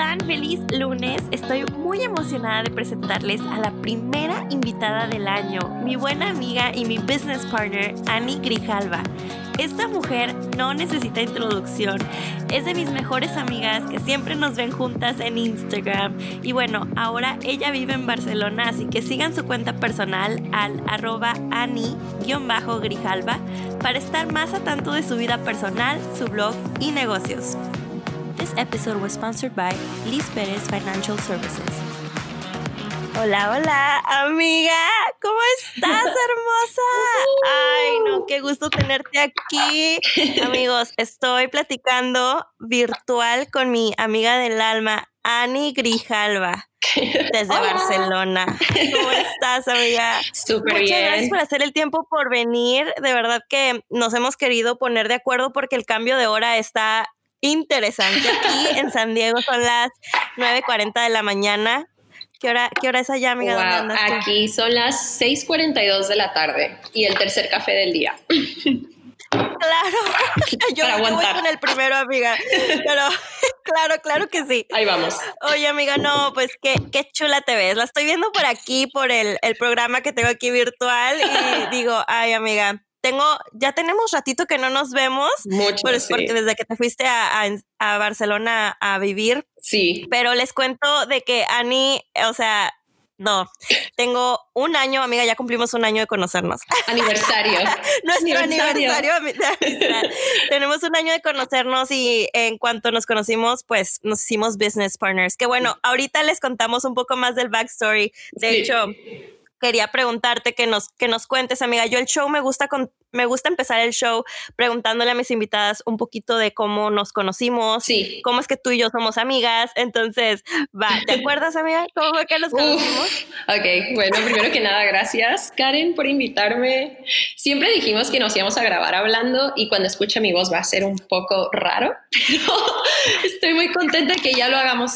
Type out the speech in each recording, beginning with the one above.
están? Feliz lunes. Estoy muy emocionada de presentarles a la primera invitada del año, mi buena amiga y mi business partner, Annie Grijalva. Esta mujer no necesita introducción. Es de mis mejores amigas que siempre nos ven juntas en Instagram. Y bueno, ahora ella vive en Barcelona, así que sigan su cuenta personal al arroba Annie-Grijalva para estar más a tanto de su vida personal, su blog y negocios. This episode was sponsored by Liz Perez Financial Services. Hola, hola, amiga. ¿Cómo estás, hermosa? Ay, no, qué gusto tenerte aquí. Amigos, estoy platicando virtual con mi amiga del alma, Ani Grijalva. Desde Barcelona. ¿Cómo estás, amiga? Súper Muchas bien. gracias por hacer el tiempo por venir. De verdad que nos hemos querido poner de acuerdo porque el cambio de hora está interesante. Aquí en San Diego son las 9.40 de la mañana. ¿Qué hora, qué hora es allá, amiga? ¿Dónde Wow, andas tú? aquí son las 6:42 de la tarde y el tercer café del día. Claro. Yo, Para voy con el primero, amiga. Pero claro, claro que sí. Ahí vamos. Oye, amiga, no, pues qué, qué chula te ves. La estoy viendo por aquí, por el, el programa que tengo aquí virtual y digo, ay, amiga, tengo, ya tenemos ratito que no nos vemos, Mucho. sí. porque desde que te fuiste a, a- a Barcelona a vivir, Sí. pero les cuento de que Ani, o sea, no, tengo un año, amiga, ya cumplimos un año de conocernos. Aniversario. Nuestro Aniversario. aniversario. Tenemos un año de conocernos y en cuanto nos conocimos, pues nos hicimos business partners. Que bueno, ahorita les contamos un poco más del backstory. De Sí. hecho, quería preguntarte que nos, que nos cuentes, amiga. Yo el show me gusta con, me gusta empezar el show preguntándole a mis invitadas un poquito de cómo nos conocimos. Sí. ¿Cómo es que tú y yo somos amigas? Entonces, va, ¿te acuerdas, amiga? ¿Cómo fue que nos conocimos? Uf, ok, bueno, primero que nada, gracias Karen por invitarme. Siempre dijimos que nos íbamos a grabar hablando y cuando escuche mi voz va a ser un poco raro, pero estoy muy contenta que ya lo hagamos,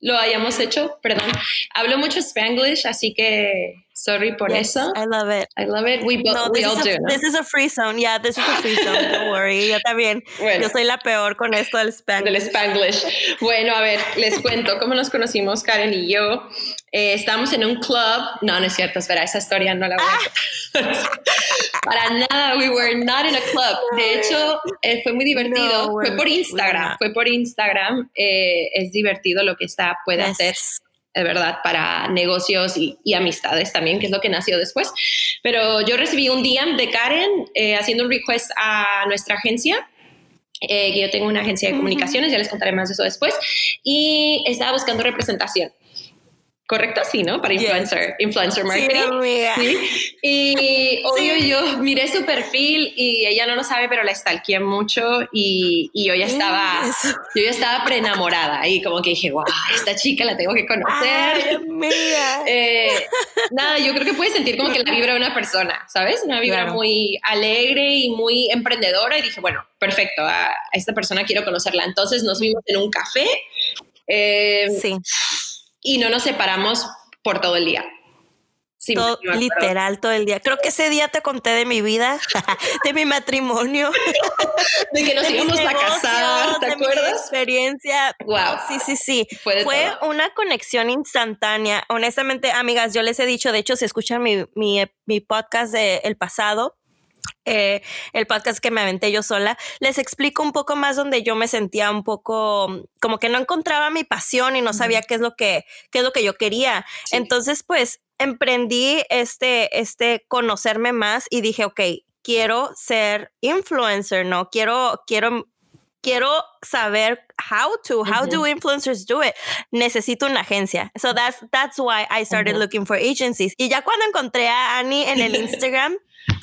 lo hayamos hecho, perdón. Hablo mucho Spanglish, así que sorry por Yes, eso. I love it. I love it. We, both, No, we all do. this is a free zone. Yeah, this is a free zone. Don't worry. Yo también. Bueno. Yo soy la peor con esto del spam. Del Spanglish. Bueno, a ver, les cuento cómo nos conocimos Karen y yo. Eh, estábamos en un club. No, no es cierto, espera, esa historia no la voy a Para nada, we were not in a club. De hecho, eh, fue muy divertido. No, fue por Instagram. Fue por Instagram. Eh, es divertido lo que está puede Yes. hacer de verdad, para negocios y, y amistades también, que es lo que nació después. Pero yo recibí un DM de Karen eh, haciendo un request a nuestra agencia. eh, que yo tengo una agencia de comunicaciones, ya les contaré más de eso después, y estaba buscando representación. ¿Correcto? Sí, ¿no? Para Yes. influencer, influencer Sí, marketing. amiga. Sí. Y obvio Sí. yo miré su perfil y ella no lo sabe, pero la stalkeé mucho y, y yo ya estaba, Eso. yo ya estaba preenamorada y como que dije, wow, esta chica la tengo que Ay, conocer. amiga. Eh, nada, yo creo que puedes sentir como que la vibra de una persona, ¿sabes? Una vibra Claro. muy alegre y muy emprendedora y dije, bueno, perfecto, a, a esta persona quiero conocerla. Entonces nos vimos en un café eh, Sí, y no nos separamos por todo el día. Todo- literal todo el día. Creo que ese día te conté de mi vida, de mi matrimonio, De que nos de íbamos a negocios, casar, ¿te de mi acuerdas? experiencia. Wow. Sí, sí, sí. Fue de una conexión instantánea. Honestamente, amigas, yo les he dicho, de hecho, si escuchan mi, mi, mi podcast del el pasado, eh, el podcast que me aventé yo sola, les explico un poco más donde yo me sentía un poco mm, como que no encontraba mi pasión y no sabía qué es lo que, qué es lo que yo quería. Sí. Entonces, pues, emprendí este, este conocerme más y dije, ok, quiero ser influencer, ¿no? Quiero, quiero quiero saber how to, how do influencers do it. Necesito una agencia. So that's, that's why I started looking for agencies. Y ya cuando encontré a Annie en el Instagram,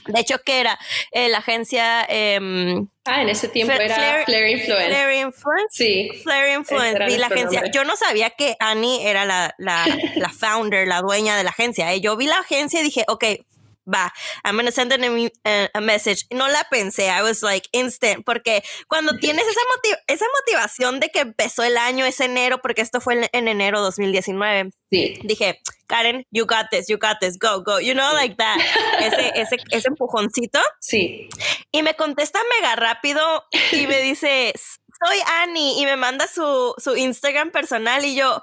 de hecho, que era Eh, la agencia em, Ah, en ese tiempo Fla- era Flare Influence. Flare Influence. Sí. Flare Influence, vi la agencia. nombre. Yo no sabía que Annie era la, la, la founder, la dueña de la agencia. ¿eh? Yo vi la agencia y dije, ok, va, I'm gonna send them a, me- a- a message. No la pensé, I was like instant, porque cuando tienes esa, motiv- esa motivación de que empezó el año, es enero, porque esto fue en, en enero 2019, Sí. dije, Karen, you got this, you got this, go, go, you know, like that, ese, ese, ese empujoncito. Sí. Y me contesta mega rápido y me dice, soy Annie y me manda su, su Instagram personal y yo,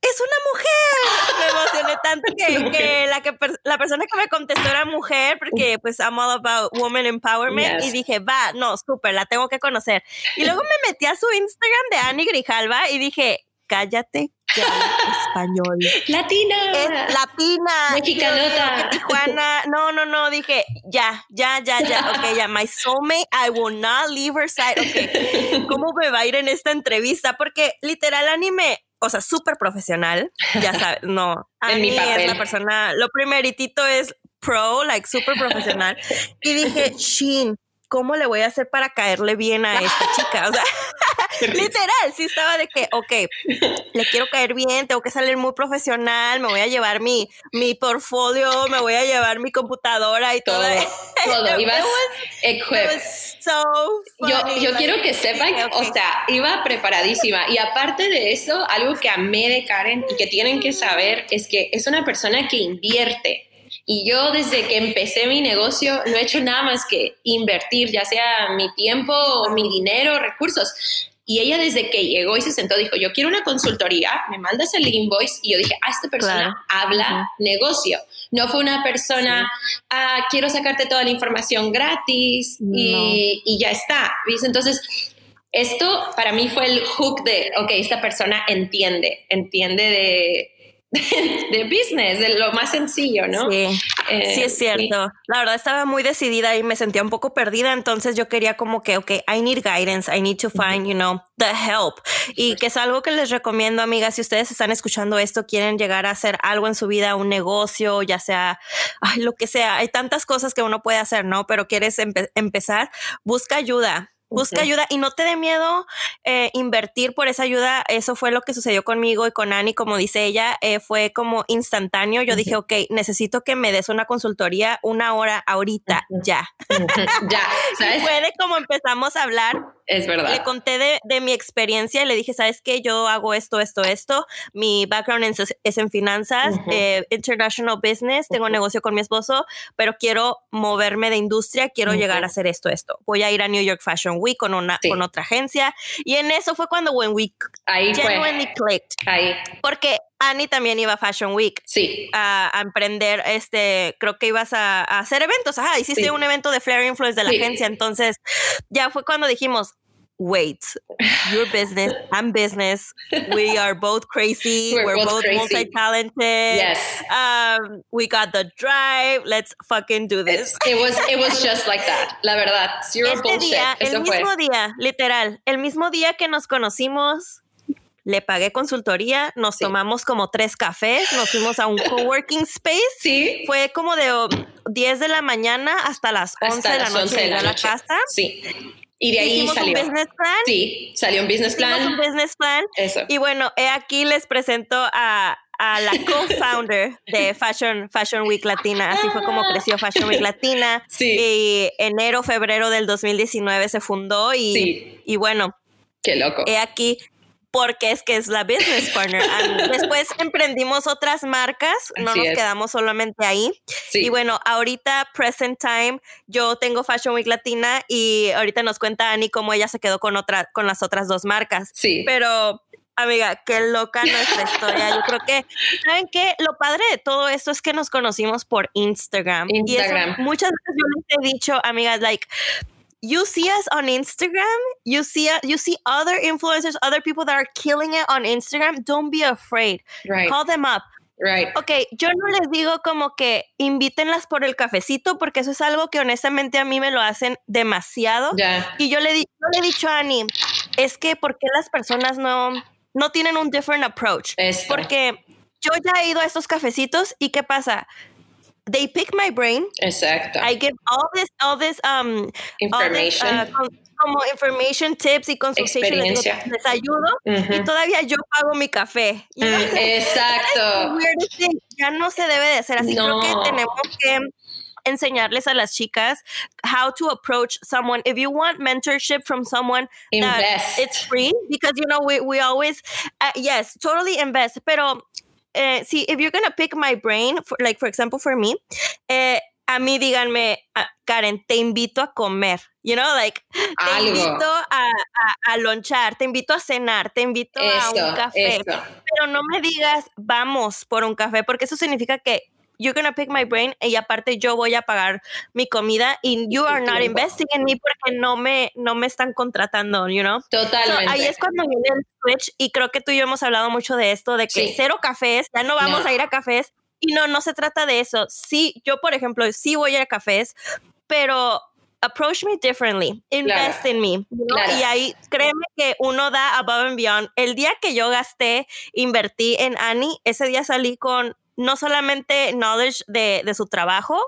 es una mujer. Me emocioné tanto que, la, que la persona que me contestó era mujer, porque pues I'm all about woman empowerment. Y dije, va, no, súper, la tengo que conocer. Y luego me metí a su Instagram de Annie Grijalva y dije, cállate, ya español. Latina. latina. Mexicanota. Tijuana. No, no, no. Dije, ya, ya, ya, ya. Ok, ya. My soulmate, I will not leave her side. Ok. ¿Cómo me va a ir en esta entrevista? Porque literal anime o sea, súper profesional, ya sabes, no, en mi papel. es la persona, lo primeritito es pro, like súper profesional, y dije, Shin, ¿cómo le voy a hacer para caerle bien a esta chica? O sea, literal, sí estaba de que, ok, le quiero caer bien, tengo que salir muy profesional, me voy a llevar mi, mi portfolio, me voy a llevar mi computadora y todo. Todo, ibas equipped. yo, yo quiero que sepan, o sea, iba preparadísima. Y aparte de eso, algo que amé de Karen y que tienen que saber es que es una persona que invierte y yo desde que empecé mi negocio no he hecho nada más que invertir, ya sea mi tiempo, mi dinero, recursos. Y ella desde que llegó y se sentó dijo, yo quiero una consultoría, me mandas el invoice. Y yo dije, ah, esta persona habla negocio. No fue una persona, ah, quiero sacarte toda la información gratis y, y, ya está. Entonces, esto para mí fue el hook de, ok, esta persona entiende, entiende de, de business, de lo más sencillo, ¿no? Sí, sí es eh, cierto. La verdad estaba muy decidida y me sentía un poco perdida, entonces yo quería como que, ok, I need guidance, I need to find, you know, the help. Y que es algo que les recomiendo, amigas, si ustedes están escuchando esto, quieren llegar a hacer algo en su vida, un negocio, ya sea lo que sea, hay tantas cosas que uno puede hacer, ¿no? Pero quieres empezar, busca ayuda Busca ayuda y no te dé miedo eh, invertir por esa ayuda. Eso fue lo que sucedió conmigo y con Annie, como dice ella, eh, fue como instantáneo. Yo dije, ok, necesito que me des una consultoría una hora ahorita, ya. ya, ¿sabes? fue de como empezamos a hablar. Es verdad. Le conté de, mi experiencia y le dije, ¿sabes qué? Yo hago esto, esto, esto. Mi background es, en finanzas, eh, international business, tengo negocio con mi esposo, pero quiero moverme de industria, quiero llegar a hacer esto, esto. Voy a ir a New York Fashion Week con, una, con otra agencia. Y en eso fue cuando When We Ahí genuinely clicked. Ahí. Porque Annie también iba a Fashion Week. Sí. A, emprender, este, creo que ibas a, hacer eventos. Ajá, hiciste un evento de Flair Influence de la agencia. Entonces, ya fue cuando dijimos, wait, your business, I'm business. We are both crazy. We're, both, multi-talented. Yes. Um, we got the drive. Let's fucking do this. It, was it was just like that. La verdad, zero este bullshit. Día, el mismo día, literal, el mismo día que nos conocimos, le pagué consultoría, nos tomamos como tres cafés, nos fuimos a un coworking space. Sí. Fue como de 10 de la mañana hasta las 11 de la noche de la, la casa. Sí. Y de ahí salió. un business plan. Sí, salió un business plan. un business plan. Eso. Y bueno, aquí les presento a, a la co-founder de Fashion, Fashion Week Latina. Así fue como creció Fashion Week Latina. Sí. Y enero, febrero del 2019 se fundó y, sí. y bueno. Qué loco. He aquí porque es que es la business partner. Después emprendimos otras marcas, no nos quedamos solamente ahí. Y bueno, ahorita, present time, yo tengo Fashion Week Latina y ahorita nos cuenta Ani cómo ella se quedó con, otra, con las otras dos marcas. Sí. Pero Amiga, qué loca nuestra historia. Yo creo que, ¿saben qué? Lo padre de todo esto es que nos conocimos por Instagram. Instagram. Y muchas veces yo les he dicho, amigas, like, you see us on Instagram, you see you see other influencers, other people that are killing it on Instagram, don't be afraid. Right. Call them up. Right. Ok, yo no les digo como que invítenlas por el cafecito, porque eso es algo que honestamente a mí me lo hacen demasiado. Yeah. Y yo le, yo le he dicho a Ani, es que ¿por qué las personas no, no tienen un different approach? Esto. Porque yo ya he ido a estos cafecitos y ¿qué pasa? They pick my brain. Exacto. I give all this, all this, um, information. All this, uh, como information, tips y consultation. Les, les, ayudo uh -huh. y todavía yo pago mi café. Mm, exacto. ya no se debe de hacer así. No. Creo que tenemos que enseñarles a las chicas how to approach someone. If you want mentorship from someone, invest. it's free because you know we we always uh, yes totally invest. Pero eh, see, if you're gonna pick my brain, for, like for example, for me, eh, a mí díganme, Karen, te invito a comer, you know, like, te invito a, a, lonchar, te invito a cenar, te invito a un café, pero no me digas, vamos por un café, porque eso significa que you're gonna pick my brain y aparte yo voy a pagar mi comida y you are not investing in me porque no me no me están contratando, you know. Totalmente. ahí es cuando viene el switch y creo que tú y yo hemos hablado mucho de esto de que cero cafés, ya no vamos a ir a cafés y no no se trata de eso. Sí, yo por ejemplo sí voy a ir a cafés, pero approach me differently, invest in me. Y ahí créeme que uno da above and beyond. El día que yo gasté, invertí en Annie, ese día salí con no solamente knowledge de, de su trabajo,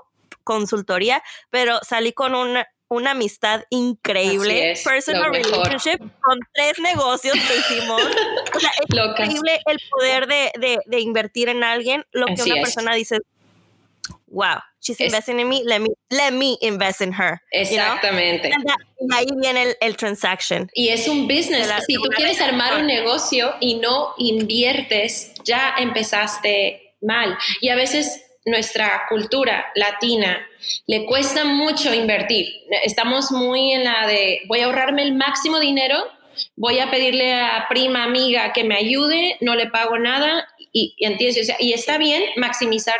consultoría, pero salí con una, una amistad increíble, personal relationship con tres negocios que hicimos. O sea, es increíble el poder de, de, de, invertir en alguien, lo que una persona dice, wow, she's investing in me, let me, let me invest in her. Exactamente. Y ahí viene el, el, transaction. Y es un business. Si tú quieres armar un negocio y no inviertes, ya empezaste mal. Y a veces nuestra cultura latina le cuesta mucho invertir. Estamos muy en la de voy a ahorrarme el máximo dinero, voy a pedirle a prima, amiga que me ayude, no le pago nada y, y, y está bien maximizar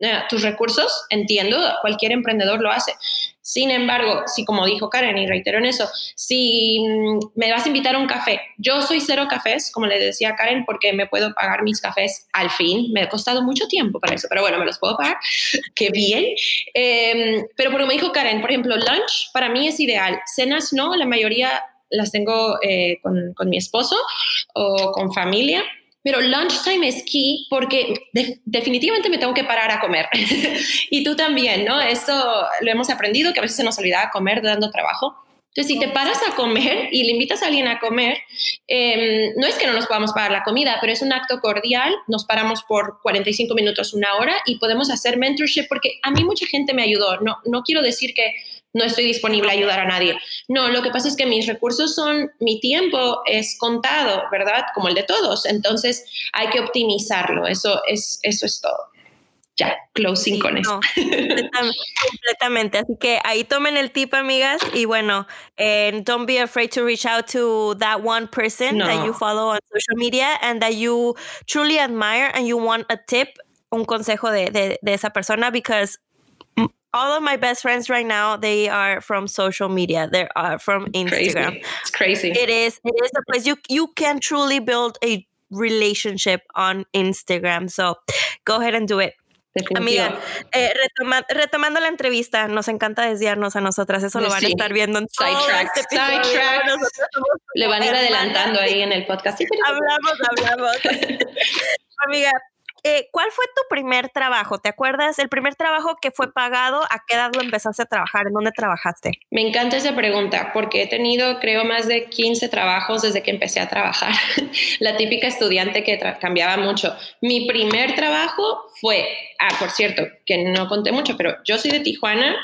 eh, tus recursos, entiendo, cualquier emprendedor lo hace. Sin embargo, si como dijo Karen, y reitero en eso, si mm, me vas a invitar a un café, yo soy cero cafés, como le decía Karen, porque me puedo pagar mis cafés al fin. Me ha costado mucho tiempo para eso, pero bueno, me los puedo pagar. Qué bien. Eh, pero como dijo Karen, por ejemplo, lunch para mí es ideal. Cenas no, la mayoría las tengo eh, con, con mi esposo o con familia pero lunchtime es key porque definitivamente me tengo que parar a comer. y tú también, ¿no? Esto lo hemos aprendido, que a veces se nos olvida comer dando trabajo. Entonces, si te paras a comer y le invitas a alguien a comer, em, no es que no nos podamos pagar la comida, pero es un acto cordial. Nos paramos por 45 minutos, una hora y podemos hacer mentorship porque a mí mucha gente me ayudó. No, no quiero decir que no estoy disponible a ayudar a nadie. No, lo que pasa es que mis recursos son, mi tiempo es contado, ¿verdad? Como el de todos. Entonces hay que optimizarlo. Eso es, eso es todo. Ya, closing con eso. completamente, Así que ahí tomen el tip, amigas. Y bueno, and don't be afraid to reach out to that one person that you follow on social media and that you truly admire and you want a tip, un consejo de, de, de esa persona, because all of my best friends right now they are from social media. They are from instagram crazy. it's crazy. It is it is a place. You you can truly build a relationship on instagram. So go ahead and do it. Amiga, eh, retoma, retomando la entrevista, nos encanta desviarnos a nosotras, eso lo van a estar viendo en Sidetrack, este. Le van a ir adelantando ahí en el podcast. hablamos, hablamos. Amiga, eh, ¿cuál fue tu primer trabajo? ¿Te acuerdas? El primer trabajo que fue pagado, ¿a qué edad lo empezaste a trabajar? ¿En dónde trabajaste? Me encanta esa pregunta porque he tenido, creo, más de 15 trabajos desde que empecé a trabajar. La típica estudiante que cambiaba mucho. Mi primer trabajo fue, ah, por cierto, que no conté mucho, pero yo soy de Tijuana,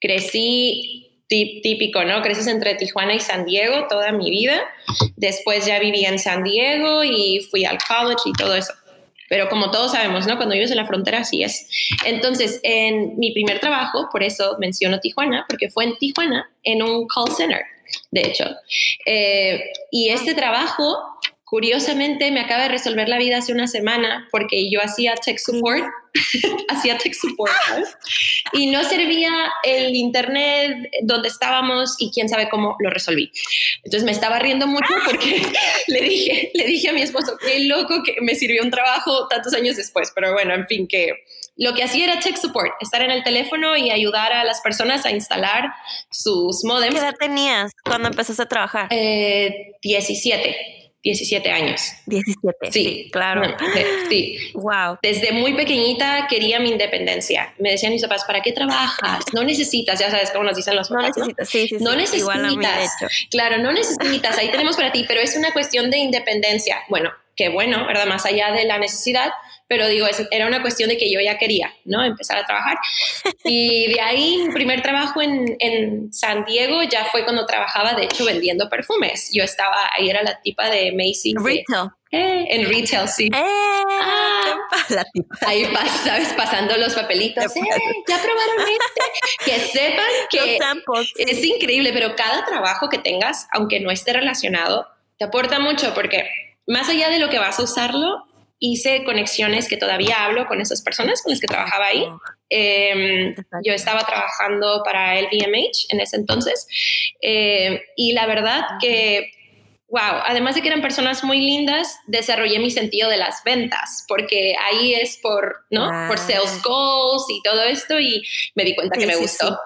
crecí típico, ¿no? Creces entre Tijuana y San Diego toda mi vida. Después ya viví en San Diego y fui al college y todo eso pero como todos sabemos, ¿no? Cuando vives en la frontera así es. Entonces, en mi primer trabajo, por eso menciono Tijuana, porque fue en Tijuana, en un call center, de hecho. Eh, y este trabajo Curiosamente, me acaba de resolver la vida hace una semana porque yo hacía tech support, hacía tech support y no servía el internet donde estábamos y quién sabe cómo lo resolví. Entonces me estaba riendo mucho porque le dije, le dije a mi esposo, qué loco que me sirvió un trabajo tantos años después, pero bueno, en fin, que lo que hacía era tech support, estar en el teléfono y ayudar a las personas a instalar sus modems. ¿Qué edad tenías cuando empezaste a trabajar? Eh, 17. 17 años. 17. Sí, claro. sí. Wow. Desde muy pequeñita quería mi independencia. Me decían mis papás, ¿para qué trabajas? No necesitas, ya sabes cómo nos dicen los papás. No necesitas, sí, sí, No necesitas. claro, no necesitas. Ahí tenemos para ti, pero es una cuestión de independencia. Bueno, qué bueno, ¿verdad? Más allá de la necesidad, pero digo, era una cuestión de que yo ya quería, ¿no? Empezar a trabajar. Y de ahí, mi primer trabajo en, en San Diego ya fue cuando trabajaba, de hecho, vendiendo perfumes. Yo estaba, ahí era la tipa de Macy's. Retail. Eh, en retail, sí. Eh, ah, la tipa. Ahí, ¿sabes? Pasando los papelitos. Eh, ya probaron este. Que sepan que es increíble, pero cada trabajo que tengas, aunque no esté relacionado, te aporta mucho porque más allá de lo que vas a usarlo, hice conexiones que todavía hablo con esas personas con las que trabajaba ahí. Em, yo estaba trabajando para el VMH en ese entonces eh, y la verdad que wow, además de que eran personas muy lindas, desarrollé mi sentido de las ventas, porque ahí es por, ¿no? Por sales goals y todo esto y me di cuenta que me gustó.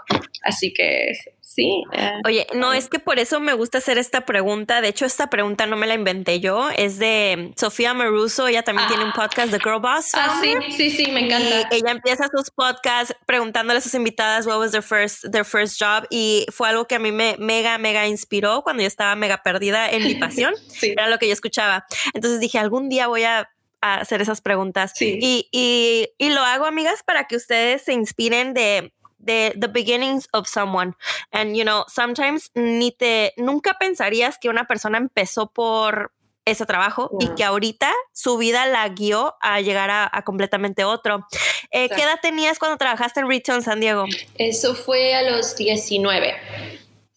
Así que Sí. Eh, Oye, no es que por eso me gusta hacer esta pregunta. De hecho, esta pregunta no me la inventé yo. Es de Sofía Maruso. Ella también tiene un ah. podcast de Girl Boss. Ah, sí, sí, sí, me encanta. ella empieza sus podcasts preguntándole a sus invitadas what was their first, their first job. Y fue algo que a mí me mega, mega inspiró cuando yo estaba mega perdida en mi pasión. Era lo que yo escuchaba. Entonces dije, algún día voy a hacer esas preguntas. Y, y, y lo hago, amigas, para que ustedes se inspiren de the, the beginnings of someone. And, you know, sometimes ni te, nunca pensarías que una persona empezó por ese trabajo y que ahorita su vida la guió a llegar a, completamente otro. Eh, ¿Qué edad tenías cuando trabajaste en en San Diego? Eso fue a los 19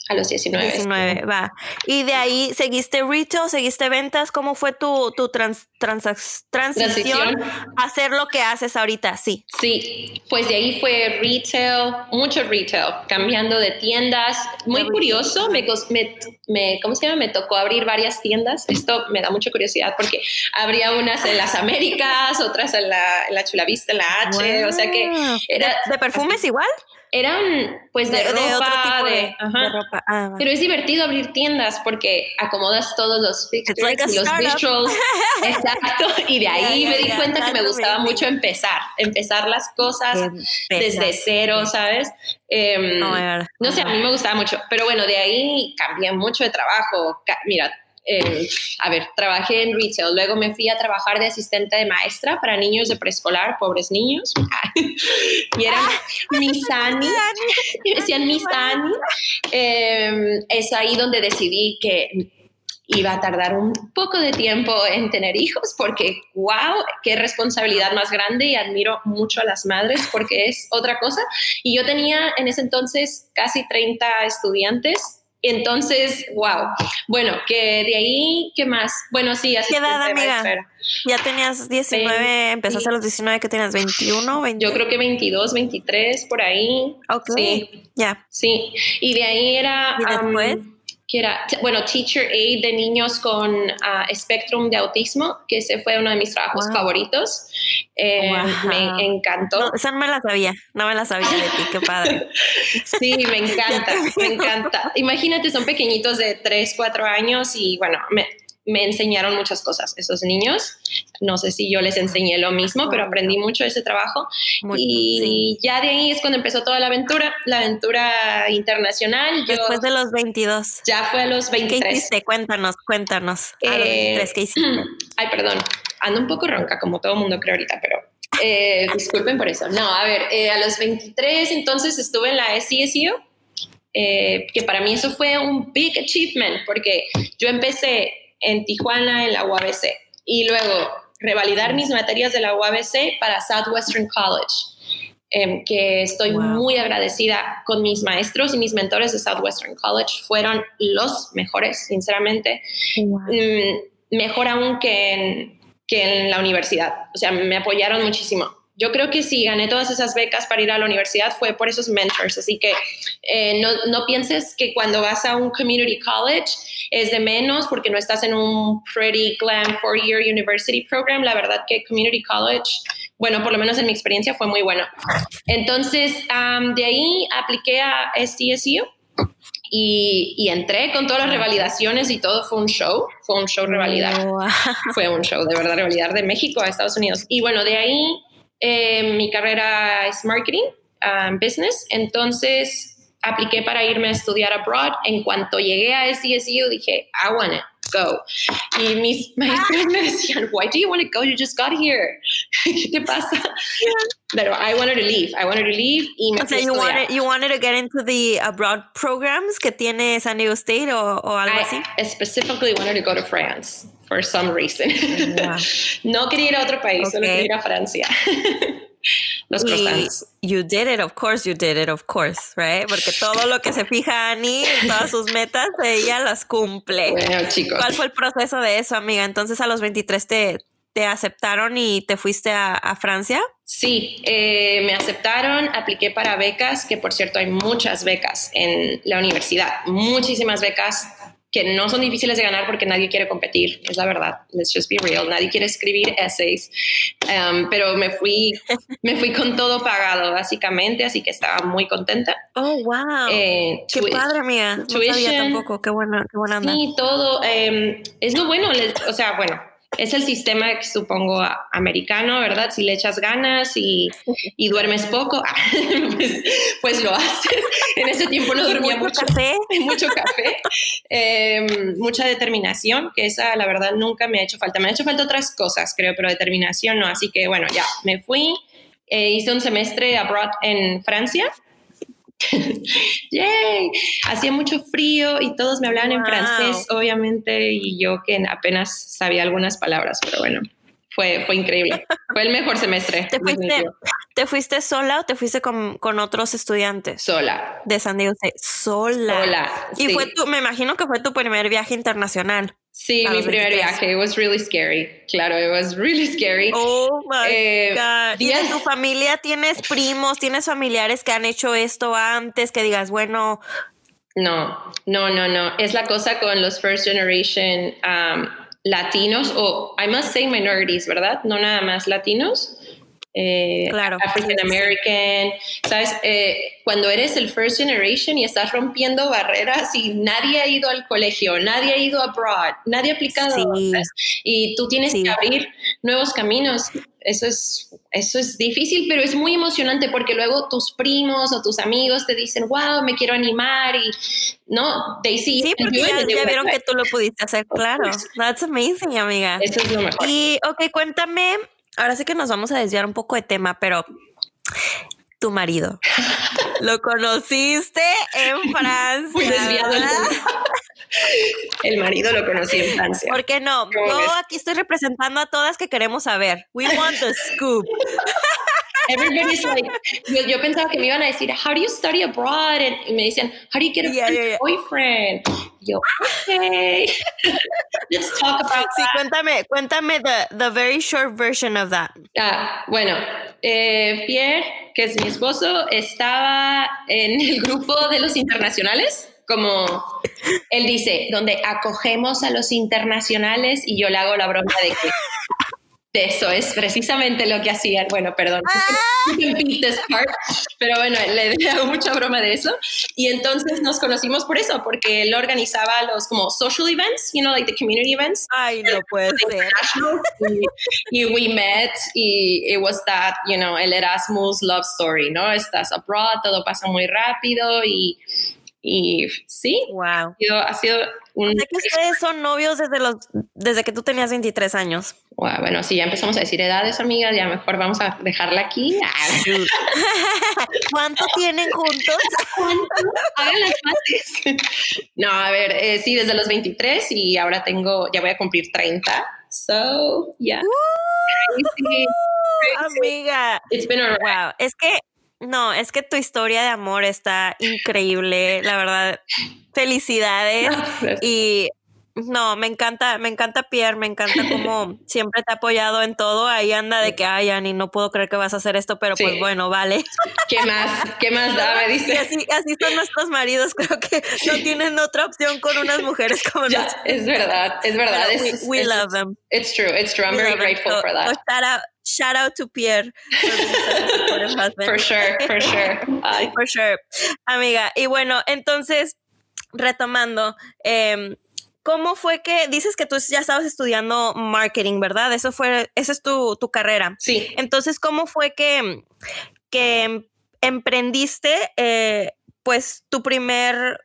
a los 19. 19, va. Y de ahí seguiste retail, seguiste ventas. ¿Cómo fue tu, tu trans, transición, a hacer lo que haces ahorita? Sí. Sí, pues de ahí fue retail, mucho retail, cambiando de tiendas. Muy curioso, me, me, ¿cómo se llama? Me tocó abrir varias tiendas. Esto me da mucha curiosidad porque habría unas en las Américas, otras en la, en la Chulavista, en la H. O sea que era. ¿De, perfumes igual? Eran pues de, ropa, de, ropa. Ah, Pero es divertido abrir tiendas porque acomodas todos los fixtures y los visuals. Exacto. Y de ahí me di cuenta que me gustaba mucho empezar, empezar las cosas desde cero, ¿sabes? Em, no sé, a mí me gustaba mucho. Pero bueno, de ahí cambié mucho de trabajo. Mira, eh, a ver, trabajé en retail, luego me fui a trabajar de asistente de maestra para niños de preescolar, pobres niños, y era Misani, y decían Misani. Eh, es ahí donde decidí que iba a tardar un poco de tiempo en tener hijos porque, wow, qué responsabilidad más grande y admiro mucho a las madres porque es otra cosa. Y yo tenía en ese entonces casi 30 estudiantes entonces, wow. Bueno, que de ahí, ¿qué más? Bueno, sí, así. ¿Qué edad, amiga? Ya tenías 19, empezaste a los 19, que tenías 21, 20. Yo creo que 22, 23, por ahí. Ok. Sí. Ya. Sí. Y de ahí era. ¿Y después? Que era, bueno, Teacher Aid de niños con uh, espectrum de autismo, que ese fue uno de mis trabajos favoritos. Eh, me encantó. No, esa no me la sabía, no me la sabía de ti, qué padre. sí, me encanta, me encanta. Imagínate, son pequeñitos de 3, 4 años y bueno, me, me enseñaron muchas cosas esos niños. No sé si yo les enseñé lo mismo, pero aprendí mucho de ese trabajo. y ya de ahí es cuando empezó toda la aventura, la aventura internacional. Después de los 22. Ya fue a los 23. ¿Qué hiciste? Cuéntanos, cuéntanos. a los 23, eh, ¿qué hiciste? Ay, perdón. Ando un poco ronca, como todo mundo creo ahorita, pero eh, disculpen por eso. No, a ver, eh, a los 23 entonces estuve en la SCSU, que para mí eso fue un big achievement, porque yo empecé en Tijuana en la UABC y luego revalidar mis materias de la UABC para Southwestern College, em, que estoy muy agradecida con mis maestros y mis mentores de Southwestern College, fueron los mejores, sinceramente, mm, mejor aún que en, que en la universidad, o sea, me apoyaron muchísimo yo creo que sí, gané todas esas becas para ir a la universidad fue por esos mentors. Así que eh, no, no, pienses que cuando vas a un community college es de menos porque no estás en un pretty glam four-year university program. La verdad que community college, bueno, por lo menos en mi experiencia fue muy bueno. Entonces, de ahí apliqué a STSU. Y, y, entré con todas las revalidaciones y todo fue un show, fue un show revalidar, fue un show de verdad revalidar de México a Estados Unidos. Y bueno, de ahí eh, mi carrera es marketing, um, business, entonces apliqué para irme a estudiar abroad. En cuanto llegué a SDSU dije, I want it. go. Y mis maestros me decían, why do you want to go? You just got here. ¿Qué te pasa? Pero I wanted to leave. I wanted to leave. Y me o sea, you wanted, you wanted to get into the abroad programs que tiene San Diego State o, o algo I así. specifically wanted to go to France for some reason. Wow. no quería ir a otro país, solo quería ir a Francia. Los croissants. you did it, of course you did it, of course, right? Porque todo lo que se fija Annie, todas sus metas, ella las cumple. Bueno, chicos. ¿Cuál fue el proceso de eso, amiga? Entonces a los 23 te, te aceptaron y te fuiste a, a Francia. Sí, eh, me aceptaron, apliqué para becas, que por cierto hay muchas becas en la universidad, muchísimas becas que no son difíciles de ganar porque nadie quiere competir, es la verdad, let's just be real, nadie quiere escribir essays, Um, pero me fui, me fui con todo pagado básicamente, así que estaba muy contenta. Oh, wow. Eh, qué padre, amiga. No sabía tuition. tampoco. Qué buena, qué buena onda. Sí, todo. eh, es lo bueno, les- o sea, bueno, es el sistema que supongo americano, ¿verdad? Si le echas ganas y, y duermes poco, ah, pues, pues lo haces. En ese tiempo no dormía mucho mucho. café. Mucho café, eh, mucha determinación, que esa la verdad nunca me ha hecho falta. Me ha hecho falta otras cosas, creo, pero determinación no. Así que bueno, ya me fui, eh, hice un semestre abroad en Francia. Yay. Hacía mucho frío y todos me hablaban en francés, obviamente, y yo que apenas sabía algunas palabras, pero bueno, fue, fue increíble. Fue el mejor semestre. ¿Te fuiste. ¿Te fuiste sola o te fuiste con, con otros estudiantes Sola. de San Diego State? Sola. Sola. Y sí. fue tu, me imagino que fue tu primer viaje internacional. Sí, mi primer 23. viaje. It was really scary. Claro, it was really scary. Oh my Eh, God. ¿Y de días- tu familia tienes primos, tienes familiares que han hecho esto antes? Que digas, bueno, No, no, no, no. Es la cosa con los first generation um, latinos o I must say minorities, ¿verdad? No nada más latinos. Eh, Claro. African American, ¿sabes? Eh, cuando eres el first generation y estás rompiendo barreras y nadie ha ido al colegio, nadie ha ido abroad, nadie ha aplicado, Sí. y tú tienes Sí. que abrir nuevos caminos. Eso es, eso es difícil, pero es muy emocionante porque luego tus primos o tus amigos te dicen, wow, me quiero animar y no, they see sí, porque ya, vieron que tú lo pudiste hacer, claro. That's amazing, amiga. Eso es lo mejor. Y, ok, cuéntame, ahora sí que nos vamos a desviar un poco de tema, pero tu marido, ¿lo conociste en Francia? Muy desviado el marido lo conocí en Francia. ¿Por qué no? ¿Cómo Yo aquí estoy representando a todas que queremos saber. We want the scoop. Everybody's like, yo, yo pensaba que me iban a decir, how do you study abroad? And- y me decían, how do you get a Yeah, yeah, yeah. boyfriend? Y yo, okay, let's talk about Sí, that. cuéntame, cuéntame the, the very short version of that. Ah, bueno, eh, Pierre, que es mi esposo, estaba en el grupo de los internacionales, como él dice, donde acogemos a los internacionales y yo le hago la broma de que eso es precisamente lo que hacían. Bueno, perdón, part, pero bueno, le, le hago mucha broma de eso. Y entonces nos conocimos por eso, porque él organizaba los como social events, you know, like the community events. Ay, no puede ser. y, y we met y it was that, you know, el Erasmus love story, ¿no? Estás abroad, todo pasa muy rápido y, y sí, Wow. ha sido, ha sido un... Sé que ustedes son novios desde los desde que tú tenías 23 años. Wow, bueno, si ya empezamos a decir edades, amigas, ya mejor vamos a dejarla aquí. ¿Cuánto tienen juntos? Hagan las mates. No, a ver, eh, sí, desde los 23 y ahora tengo, ya voy a cumplir 30. So, yeah. Crazy, crazy. Amiga. It's been a. Wow, es que no, es que tu historia de amor está increíble, la verdad. Felicidades y no, me encanta, me encanta Pierre, me encanta cómo siempre te ha apoyado en todo. Ahí anda de que, ay, Ani, no puedo creer que vas a hacer esto, pero pues Sí. bueno, vale. ¿Qué más? ¿Qué más da? Me dice. así, así son nuestros maridos, creo que no tienen otra opción con unas mujeres como Ya, nosotros. es verdad, es verdad. Pero we, we es- love them. It's true, it's true. I'm We very grateful So- for so that. shout out, shout out to Pierre. for. For sure, for sure. Ay, For sure. Amiga, y bueno, entonces, retomando, em, ¿cómo fue que dices que tú ya estabas estudiando marketing, verdad? Eso fue, esa es tu, tu carrera. sí, Entonces, ¿cómo fue que, que emprendiste, eh, pues, tu primer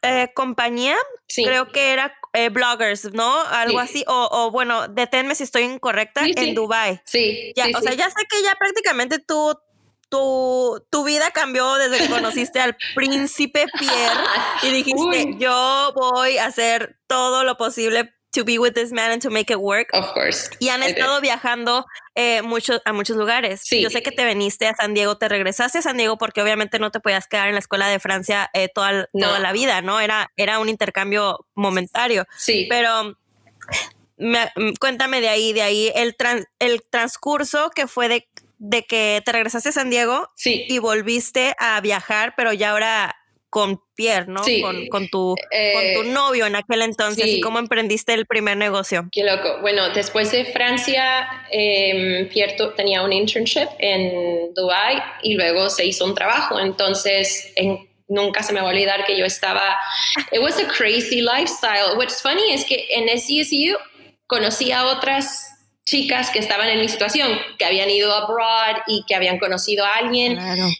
eh, compañía, creo que era eh, bloggers, ¿no? Algo así, o, bueno, deténme si estoy incorrecta, en Dubai. Sí, ya, o sea, ya sé que ya prácticamente tú tu, tu, vida cambió desde que conociste al príncipe Pierre y dijiste, yo voy a hacer todo lo posible to be with this man and to make it work. Of course. Y han estado viajando eh, mucho, a muchos lugares. Sí. Yo sé que te viniste a San Diego, te regresaste a San Diego porque obviamente no te podías quedar en la escuela de Francia eh, toda, toda la vida, ¿no? Era, era un intercambio momentario. Sí. Pero cuéntame de ahí, de ahí el, el transcurso que fue de, de que te regresaste a San Diego sí. y volviste a viajar, pero ya ahora con Pierre, ¿no? Con, tu, con tu eh, novio en aquel entonces y cómo emprendiste el primer negocio. Qué loco. Bueno, después de Francia, eh, Pierre tenía un internship en Dubai y luego se hizo un trabajo. Entonces, nunca se me va a olvidar que yo estaba. It was a crazy lifestyle. What's funny es que en SCSU conocí a otras chicas que estaban en mi situación, que habían ido abroad y que habían conocido a alguien.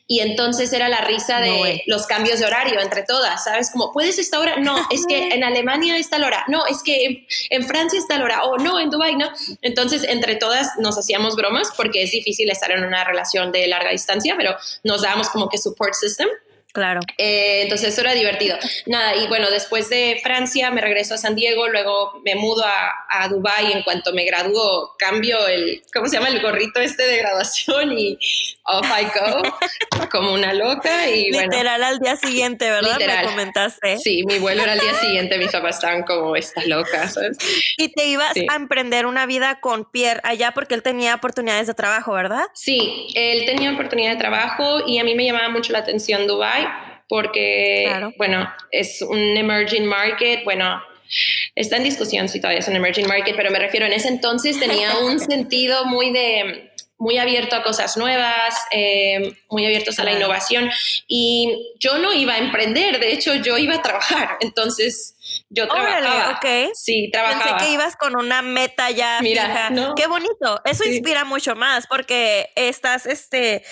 Y entonces era la risa de los cambios de horario entre todas, ¿sabes? Como, ¿puedes esta hora? No, es que en Alemania está la hora. No, es que en, Francia está la hora. O no, en Dubai, ¿no? Entonces, entre todas nos hacíamos bromas porque es difícil estar en una relación de larga distancia, pero nos dábamos como que support system. Claro. Eh, entonces eso era divertido. Nada, y bueno, después de Francia me regreso a San Diego, luego me mudo a, a Dubái. En cuanto me gradúo, cambio el, ¿cómo se llama? El gorrito este de graduación y off I go, como una loca. Y Literal al día siguiente, ¿verdad? Me comentaste. Sí, mi vuelo era al día siguiente, mis papás estaban como, esta loca, ¿sabes? Y te ibas a emprender una vida con Pierre allá porque él tenía oportunidades de trabajo, ¿verdad? Sí, él tenía oportunidad de trabajo y a mí me llamaba mucho la atención Dubái porque, bueno, es un emerging market, bueno, está en discusión si todavía es un emerging market, pero me refiero, en ese entonces tenía un sentido muy de muy abierto a cosas nuevas, eh, muy abiertos a la innovación y yo no iba a emprender, de hecho yo iba a trabajar, entonces yo trabajaba. Sí, trabajaba. Pensé que ibas con una meta ya Mira, fija. Qué bonito. Eso inspira mucho más porque estás, este,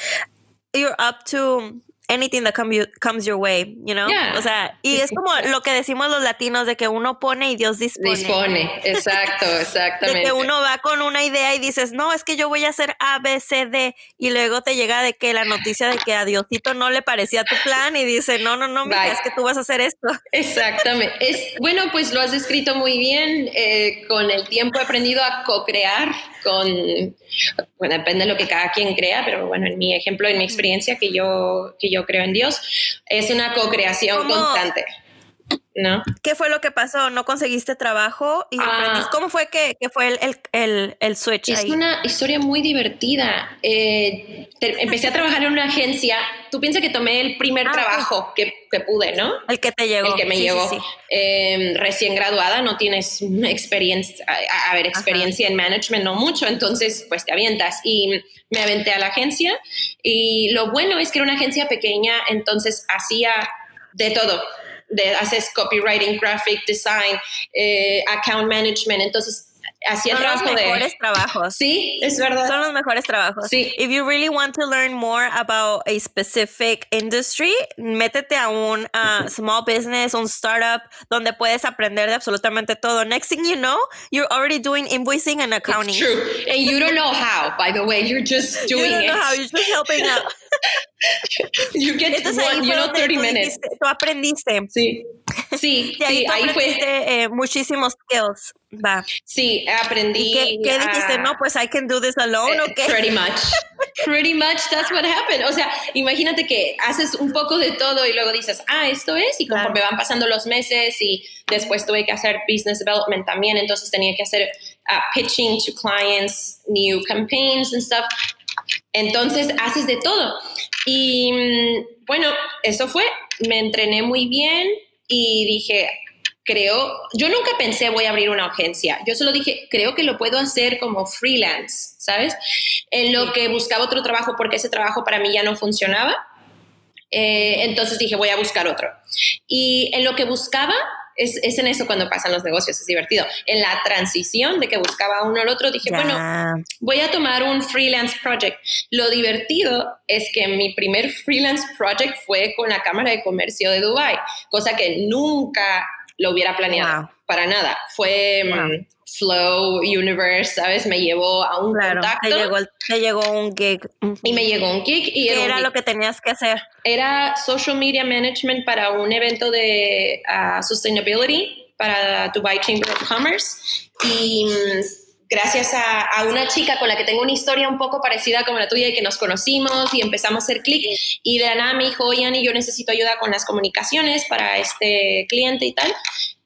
you're up to anything that comes your way, you know? O sea, y es como lo que decimos los latinos de que uno pone y Dios dispone. Dispone, exacto, exactamente. De que uno va con una idea y dices, no, es que yo voy a hacer A, B, C, D, y luego te llega de que la noticia de que a Diosito no le parecía tu plan y dice, no, no, no, mira, es que tú vas a hacer esto. Exactamente. Es, bueno, pues lo has escrito muy bien. Eh, con el tiempo he aprendido a co-crear con, bueno, depende de lo que cada quien crea, pero bueno, en mi ejemplo, en mi experiencia que yo, que yo creo en Dios, es una co-creación constante. ¿No? ¿Qué fue lo que pasó? ¿No conseguiste trabajo? Y ah. ¿Cómo fue que, fue el, el, el, switch? Es una historia muy divertida. Eh, empecé a trabajar en una agencia. Tú piensas que tomé el primer ah, trabajo que, que, pude, ¿no? El que te llegó. El que me llegó. Em, recién graduada, no tienes experiencia, a, ver, experiencia en management, no mucho, entonces pues te avientas. Y me aventé a la agencia. Y lo bueno es que era una agencia pequeña, entonces hacía de todo de, haces copywriting, graphic design, eh, account management, entonces hacía trabajo los mejores trabajos. Sí, es verdad. Son los mejores trabajos. Sí. If you really want to learn more about a specific industry, métete a un uh, small business, un startup, donde puedes aprender de absolutamente todo. Next thing you know, you're already doing invoicing and accounting. It's true. And you don't know how, by the way. You're just doing you don't it. Know how. You're just helping out. you get Entonces, one, you know, 30 minutes. tú aprendiste. Sí. Sí, sí, ahí, fue. Eh, muchísimos skills. Va. Sí, aprendí. qué, dijiste? No, pues I can do this alone, ¿o qué? Pretty much. pretty much that's what happened. O sea, imagínate que haces un poco de todo y luego dices, ah, esto es, y conforme van pasando los meses y después tuve que hacer business development también, entonces tenía que hacer uh, pitching to clients, new campaigns and stuff. Entonces haces de todo. Y mm, bueno, eso fue. Me entrené muy bien y dije, creo, yo nunca pensé voy a abrir una agencia. Yo solo dije, creo que lo puedo hacer como freelance, ¿sabes? En lo que buscaba otro trabajo porque ese trabajo para mí ya no funcionaba. Eh, entonces dije, voy a buscar otro. Y en lo que buscaba, es, es, en eso cuando pasan los negocios, es divertido. En la transición de que buscaba uno al otro, dije, bueno, voy a tomar un freelance project. Lo divertido es que mi primer freelance project fue con la Cámara de Comercio de Dubai, cosa que nunca lo hubiera planeado para nada. Fue mm, Flow Universe, ¿sabes? Me llevó a un contacto. Te llegó, te llegó un gig. Y me llegó un gig. Y ¿Qué era, lo que tenías que hacer? Era social media management para un evento de uh, sustainability para Dubai Chamber of Commerce. Y mm, gracias a, una chica con la que tengo una historia un poco parecida como la tuya y que nos conocimos y empezamos a hacer clic y de la nada me dijo, oye, Ani, yo necesito ayuda con las comunicaciones para este cliente y tal.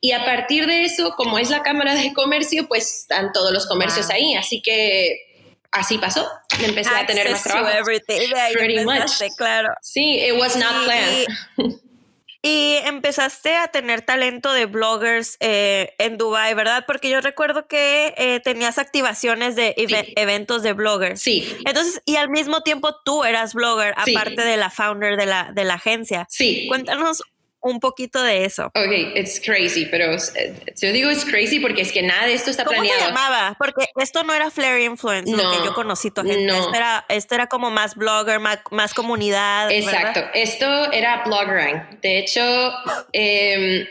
Y a partir de eso, como es la Cámara de Comercio, pues están todos los comercios ahí. Así que así pasó. Empecé a tener más trabajo. Pretty much. Claro. Sí, it was not planned. Y empezaste a tener talento de bloggers eh, en Dubai, ¿verdad? Porque yo recuerdo que eh, tenías activaciones de eventos de bloggers. Sí. Entonces, y al mismo tiempo tú eras blogger, aparte de la founder de la, de la agencia. Sí. Cuéntanos un poquito de eso. Ok, it's crazy, pero eh, yo digo it's crazy porque es que nada de esto está ¿Cómo planeado. se llamaba? Porque esto no era Flare Influence, no, lo que yo conocí tu gente. Esto, era, esto era como más blogger, más, más comunidad. Exacto, esto era bloggering. De hecho, eh,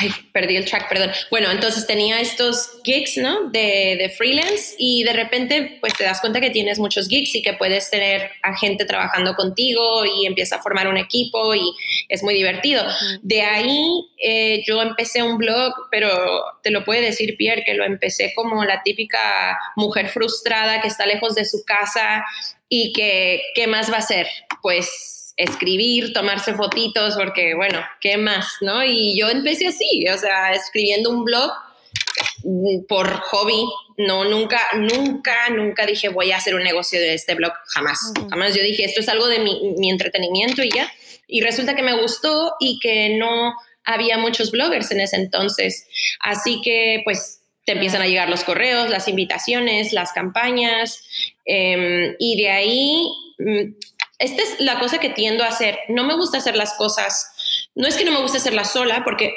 ay, perdí el track, perdón. Bueno, entonces tenía estos gigs, ¿no? De, de, freelance y de repente pues te das cuenta que tienes muchos gigs y que puedes tener a gente trabajando contigo y empieza a formar un equipo y es muy divertido. De ahí eh, yo empecé un blog, pero te lo puede decir Pierre, que lo empecé como la típica mujer frustrada que está lejos de su casa y que, ¿qué más va a hacer? Pues escribir, tomarse fotitos, porque bueno, ¿qué más? ¿No? Y yo empecé así, o sea, escribiendo un blog mm, por hobby, no, nunca, nunca, nunca dije voy a hacer un negocio de este blog, jamás, jamás. Yo dije esto es algo de mi, mi entretenimiento y ya. Y resulta que me gustó y que no había muchos bloggers en ese entonces. Así que pues te empiezan a llegar los correos, las invitaciones, las campañas em, y de ahí mm, esta es la cosa que tiendo a hacer. No me gusta hacer las cosas, no es que no me guste hacerlas sola, porque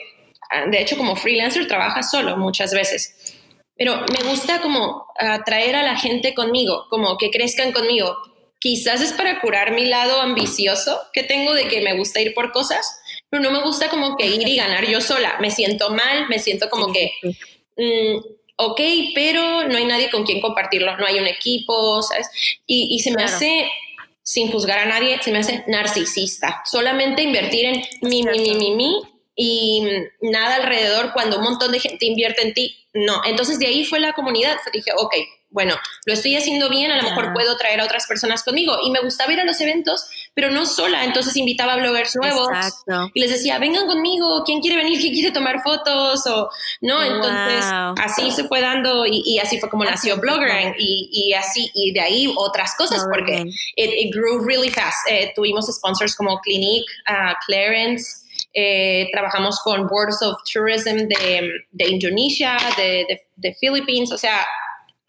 ah, de hecho como freelancer trabaja solo muchas veces, pero me gusta como atraer a la gente conmigo, como que crezcan conmigo. Quizás es para curar mi lado ambicioso que tengo de que me gusta ir por cosas, pero no me gusta como que ir y ganar yo sola. Me siento mal, me siento como que... Mm, ok, pero no hay nadie con quien compartirlo, no hay un equipo, ¿sabes? Y, se me hace sin juzgar a nadie, se me hace narcisista. Solamente invertir en mi, mi, mi, mi, mi y nada alrededor cuando un montón de gente invierte en ti. No, entonces de ahí fue la comunidad. Dije, ok, bueno, lo estoy haciendo bien, a lo mejor puedo traer a otras personas conmigo. Y me gustaba ir a los eventos, pero no sola. Entonces invitaba a bloggers nuevos y les decía, vengan conmigo, ¿quién quiere venir? ¿Quién quiere tomar fotos? O no, entonces así se fue dando y, así fue como nació bloggering y, y, así, y de ahí otras cosas porque it, grew really fast. Eh, tuvimos sponsors como Clinique, uh, Clarence, eh, trabajamos con Boards of Tourism de, de Indonesia, de, de, de Philippines, o sea,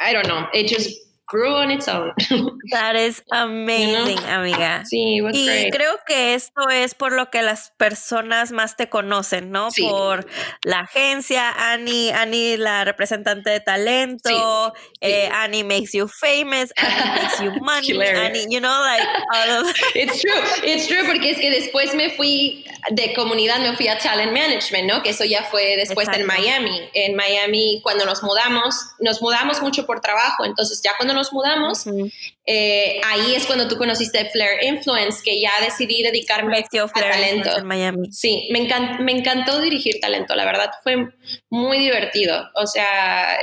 I don't know. It just grew on its own. That is amazing, amiga. Sí, y creo que esto es por lo que las personas más te conocen, ¿no? Por la agencia, Annie, Annie la representante de talento, eh, Annie makes you famous, Annie makes you money, Annie, you know, like all of It's true, it's true, porque es que después me fui de comunidad, me fui a talent management, ¿no? Que eso ya fue después en Miami. En Miami, cuando nos mudamos, nos mudamos mucho por trabajo, entonces ya cuando nos mudamos, eh, ahí es cuando tú conociste Flair Influence, que ya decidí dedicarme a talento. En Miami. Sí, me, me encantó dirigir talento, la verdad fue muy divertido. O sea,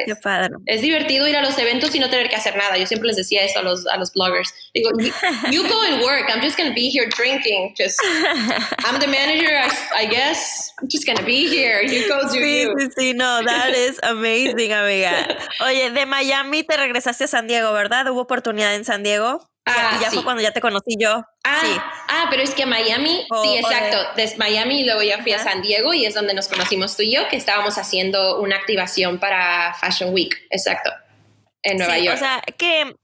es, divertido ir a los eventos y no tener que hacer nada. Yo siempre les decía eso a los, a los bloggers. Digo, you, go and work, I'm just going to be here drinking. Just, I'm the manager, I, guess. I'm just going to be here. You go do sí, you. Sí, sí, no, that is amazing, amiga. Oye, de Miami te regresaste a San Diego, ¿verdad? ¿Hubo oportunidad en San Diego? Ah, ya, fue cuando ya te conocí yo. Ah, sí. ah pero es que Miami, sí, exacto. Desde Miami luego ya fui a San Diego y es donde nos conocimos tú y yo, que estábamos haciendo una activación para Fashion Week, exacto, en Nueva York. O sea, que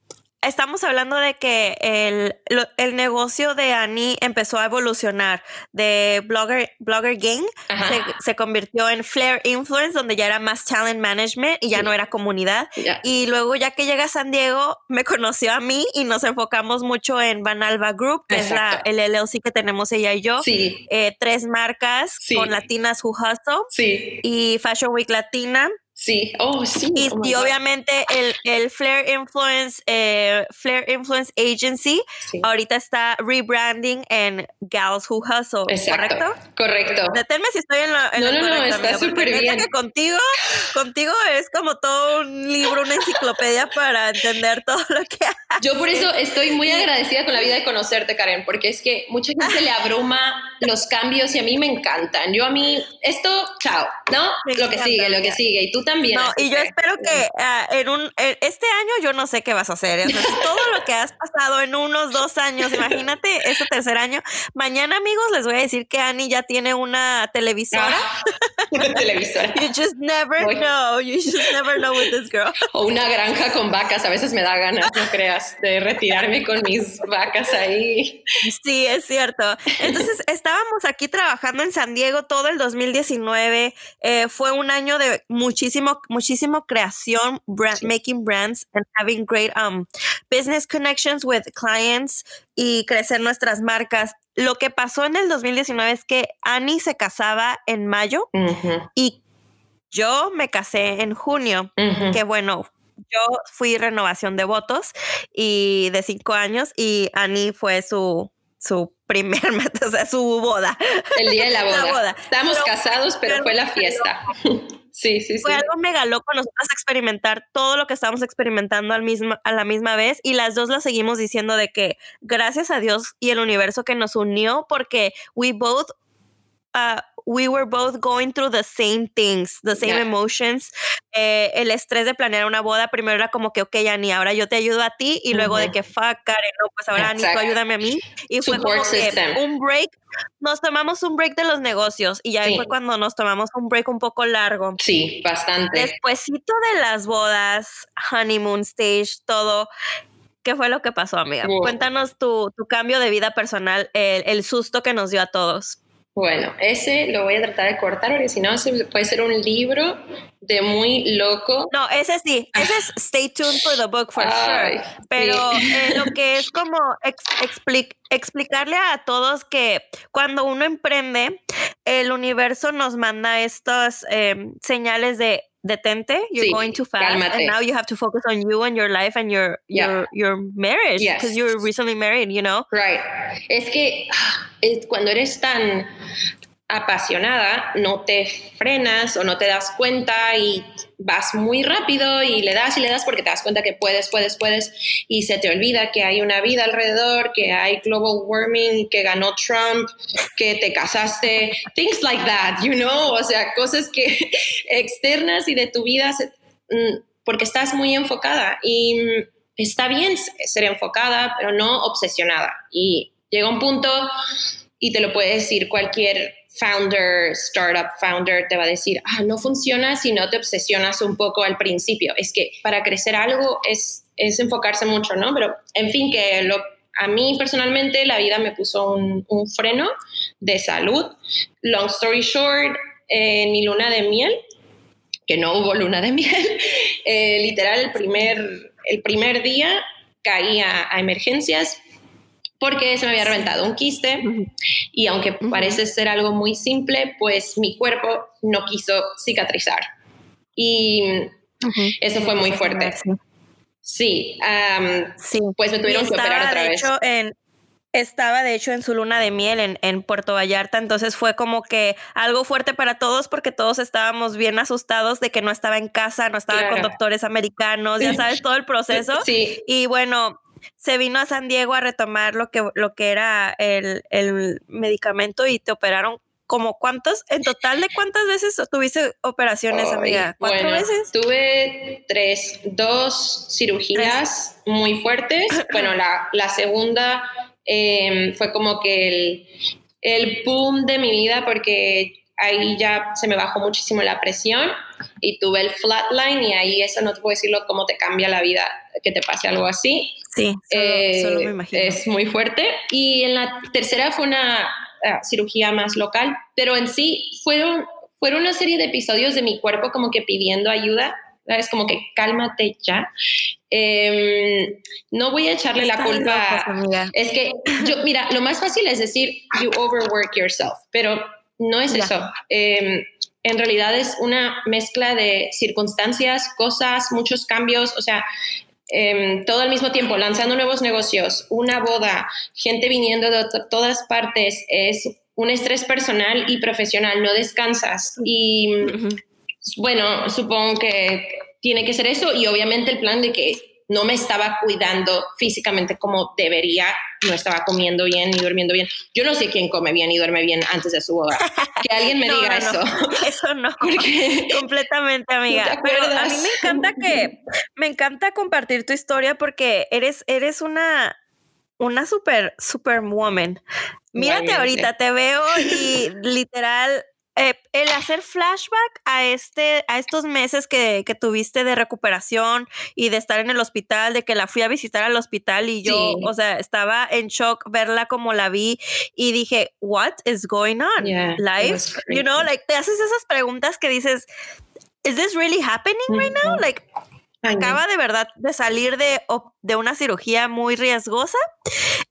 estamos hablando de que el, el negocio de Annie empezó a evolucionar de Blogger, Blogger Gang, se, se, convirtió en Flair Influence, donde ya era más talent management y ya no era comunidad. Y luego ya que llega a San Diego, me conoció a mí y nos enfocamos mucho en Van Alba Group, que es la, el LLC que tenemos ella y yo. Sí. Eh, tres marcas con Latinas Who Hustle y Fashion Week Latina. Sí, oh, sí. Y, oh obviamente el, el Flair Influence, eh, Flair Influence Agency ahorita está rebranding en Gals Who Hustle, ¿correcto? Correcto. Deténme si estoy en la en No, no, no, está súper bien. contigo, contigo es como todo un libro, una enciclopedia para entender todo lo que haces. Yo por eso estoy muy agradecida con la vida de conocerte, Karen, porque es que mucha gente le abruma los cambios y a mí me encantan. Yo a mí, esto, chao, ¿no? lo que sigue, lo que sigue. Y tú también. No, y yo espero que uh, en un este año yo no sé qué vas a hacer. Todo lo que has pasado en unos dos años, imagínate este tercer año. Mañana, amigos, les voy a decir que Annie ya tiene una televisora. Ah, una televisora. you just never know. You just never know with this girl. O una granja con vacas. A veces me da ganas, no creas, de retirarme con mis vacas ahí. Sí, es cierto. Entonces, estábamos aquí trabajando en San Diego todo el 2019. Eh, fue un año de muchísimo muchísimo, muchísimo creación, brand, making brands and having great um, business connections with clients y crecer nuestras marcas. Lo que pasó en el 2019 es que Annie se casaba en mayo uh -huh. y yo me casé en junio, uh -huh. que bueno, yo fui renovación de votos y de cinco años y Annie fue su, su primer, o sea, su boda. El día de la boda. La boda. Estábamos pero, casados, pero, pero, fue la fiesta. Sí, sí, Fue algo mega loco nosotros experimentar todo lo que estábamos experimentando al mismo, a la misma vez y las dos lo seguimos diciendo de que gracias a Dios y el universo que nos unió porque we both uh, we were both going through the same things, the same yeah. emotions. Eh, el estrés de planear una boda, primero era como que, ok, Ani, ahora yo te ayudo a ti, y luego uh -huh. de que, fuck, Karen, no, pues ahora Ani, tú ayúdame a mí. Y Support fue como system. que un break, nos tomamos un break de los negocios, y ya sí. fue cuando nos tomamos un break un poco largo. Sí, bastante. Despuésito de las bodas, honeymoon stage, todo. ¿Qué fue lo que pasó, amiga? Wow. Cuéntanos tu, tu, cambio de vida personal, el, el susto que nos dio a todos. Bueno, ese lo voy a tratar de cortar porque si no puede ser un libro de muy loco. No, ese sí, ese es stay tuned for the book for Ay, sure. Pero sí. eh, lo que es como ex, explic, explicarle a todos que cuando uno emprende, el universo nos manda estas eh, señales de detente, you're sí, going too fast, cálmate. and now you have to focus on you and your life and your yeah. your your marriage because yes. you're recently married, you know. Right. Es que ah, es cuando eres tan apasionada, no te frenas o no te das cuenta y vas muy rápido y le das y le das porque te das cuenta que puedes, puedes, puedes y se te olvida que hay una vida alrededor, que hay global warming, que ganó Trump, que te casaste, things like that, you know, o sea, cosas que externas y de tu vida se, mm, porque estás muy enfocada y está bien ser enfocada, pero no obsesionada. Y llega un punto y te lo puede decir cualquier founder, startup founder, te va a decir, ah, no funciona si no te obsesionas un poco al principio. Es que para crecer algo es, es enfocarse mucho, ¿no? Pero, en fin, que a mí personalmente la vida me puso un, freno de salud. Long story short, en mi luna de miel, que no hubo luna de miel, eh, literal el primer, el primer día caí a emergencias porque se me había reventado un quiste y aunque parece ser algo muy simple, pues mi cuerpo no quiso cicatrizar. Y uh -huh. eso fue muy fuerte. Sí, um, sí. pues me tuvieron que operar otra de vez. Hecho, en, estaba de hecho en su luna de miel en, en, Puerto Vallarta, entonces fue como que algo fuerte para todos porque todos estábamos bien asustados de que no estaba en casa, no estaba claro. con doctores americanos, ya sabes, todo el proceso. Sí. Y bueno, se vino a San Diego a retomar lo que, lo que era el, el medicamento y te operaron como cuántos, en total de cuántas veces tuviste operaciones, amiga? ¿Cuatro bueno, veces? Tuve tres, dos cirugías ¿Tres? muy fuertes. bueno, la, la segunda eh, fue como que el, el boom de mi vida porque ahí ya se me bajó muchísimo la presión y tuve el flatline y ahí eso no te puedo decirlo cómo te cambia la vida que te pase algo así. Sí, solo, me eh, imagino. Es muy fuerte. Y en la tercera fue una ah, cirugía más local, pero en sí fueron, fueron una serie de episodios de mi cuerpo como que pidiendo ayuda. Es como que cálmate ya. Em, no voy a echarle la culpa. es que yo, mira, lo más fácil es decir, you overwork yourself, pero no es eso. Em, en realidad es una mezcla de circunstancias, cosas, muchos cambios, o sea, em, todo al mismo tiempo, lanzando nuevos negocios, una boda, gente viniendo de todas partes, es un estrés personal y profesional, no descansas. Y bueno, supongo que tiene que ser eso y obviamente el plan de que no me estaba cuidando físicamente como debería, no estaba comiendo bien ni durmiendo bien. Yo no sé quién come bien y duerme bien antes de su boda. Que alguien me diga eso. eso no. Completamente, amiga. Pero a mí me encanta que me encanta compartir tu historia porque eres eres una una super super woman. Mírate ahorita, te veo y literal eh, el hacer flashback a este, a estos meses que, tuviste de recuperación y de estar en el hospital, de que la fui a visitar al hospital y yo, o sea, estaba en shock verla como la vi y dije, what is going on? Life, you know, like te haces esas preguntas que dices, is this really happening right now? Like, acaba de verdad de salir de, de una cirugía muy riesgosa.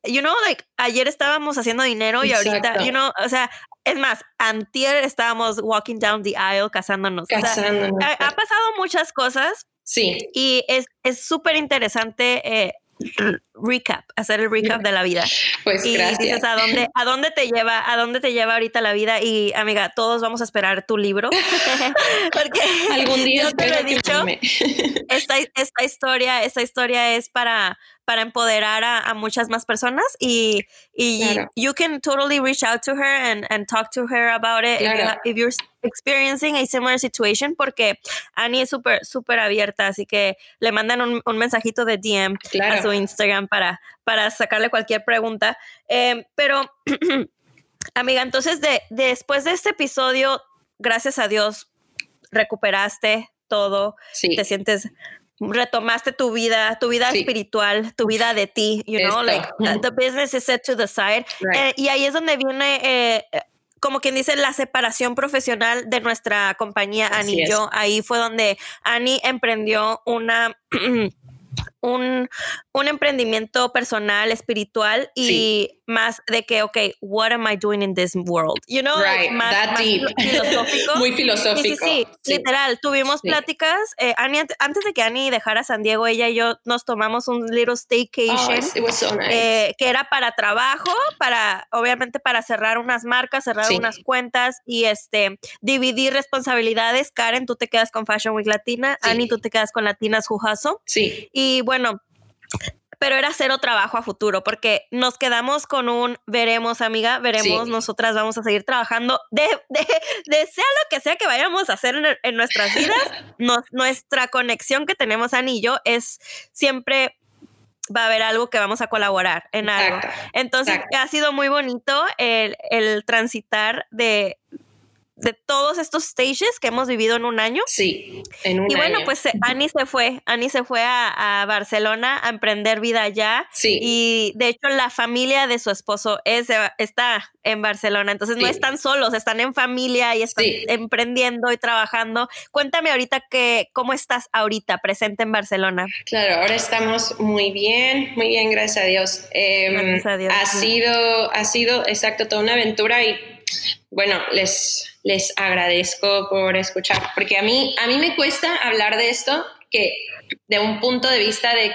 You know, like ayer estábamos haciendo dinero y ahorita, you know, o sea, es más, antier estábamos walking down the aisle casándonos. casándonos. ha, pasado muchas cosas. Sí. Y es súper interesante eh, recap, hacer el recap de la vida. Pues y gracias. dices a dónde, a dónde te lleva, a dónde te lleva ahorita la vida. Y amiga, todos vamos a esperar tu libro. Porque algún día te lo he dicho. Esta, esta historia, esta historia es para para empoderar a, a muchas más personas y, y claro. you can totally reach out to her and, and talk to her about it claro. if, you're experiencing a similar situation porque Annie es súper, súper abierta, así que le mandan un, un mensajito de DM claro. a su Instagram para, para sacarle cualquier pregunta. Eh, pero, amiga, entonces de, de, después de este episodio, gracias a Dios, recuperaste todo, sí. te sientes retomaste tu vida, tu vida sí. espiritual, tu vida de ti, you know, Esto. like the business is set to the side. Right. Eh, y ahí es donde viene, eh, como quien dice, la separación profesional de nuestra compañía Annie y yo. Ahí fue donde Annie emprendió una... un, un, emprendimiento personal, espiritual y sí. más de que, ok, what am I doing in this world? You know, right. más, That más deep. filosófico. Muy filosófico. Sí, sí, sí. literal. Tuvimos pláticas. Eh, Annie, antes de que Annie dejara San Diego, ella y yo nos tomamos un little staycation. Oh, it was so nice. eh, que era para trabajo, para, obviamente, para cerrar unas marcas, cerrar unas cuentas y este, dividir responsabilidades. Karen, tú te quedas con Fashion Week Latina. Annie, tú te quedas con Latinas Jujazo. Sí. Y bueno, pero era cero trabajo a futuro porque nos quedamos con un veremos, amiga, veremos, sí. nosotras vamos a seguir trabajando de, de, de, sea lo que sea que vayamos a hacer en, en nuestras vidas, nos, nuestra conexión que tenemos Ani y yo es siempre va a haber algo que vamos a colaborar en algo. Exacto. Entonces Exacto. ha sido muy bonito el, el transitar de, de todos estos stages que hemos vivido en un año. Sí, en un Y bueno, año. pues eh, Ani se fue, Ani se fue a, a, Barcelona a emprender vida allá. Sí. Y de hecho la familia de su esposo es, está en Barcelona, entonces sí. no están solos, están en familia y están sí. emprendiendo y trabajando. Cuéntame ahorita que, cómo estás ahorita presente en Barcelona. Claro, ahora estamos muy bien, muy bien, gracias a Dios. Eh, gracias a Dios. Ha sí. sido, ha sido, exacto, toda una aventura y bueno, les, les agradezco por escuchar, porque a mí, a mí me cuesta hablar de esto, que de un punto de vista de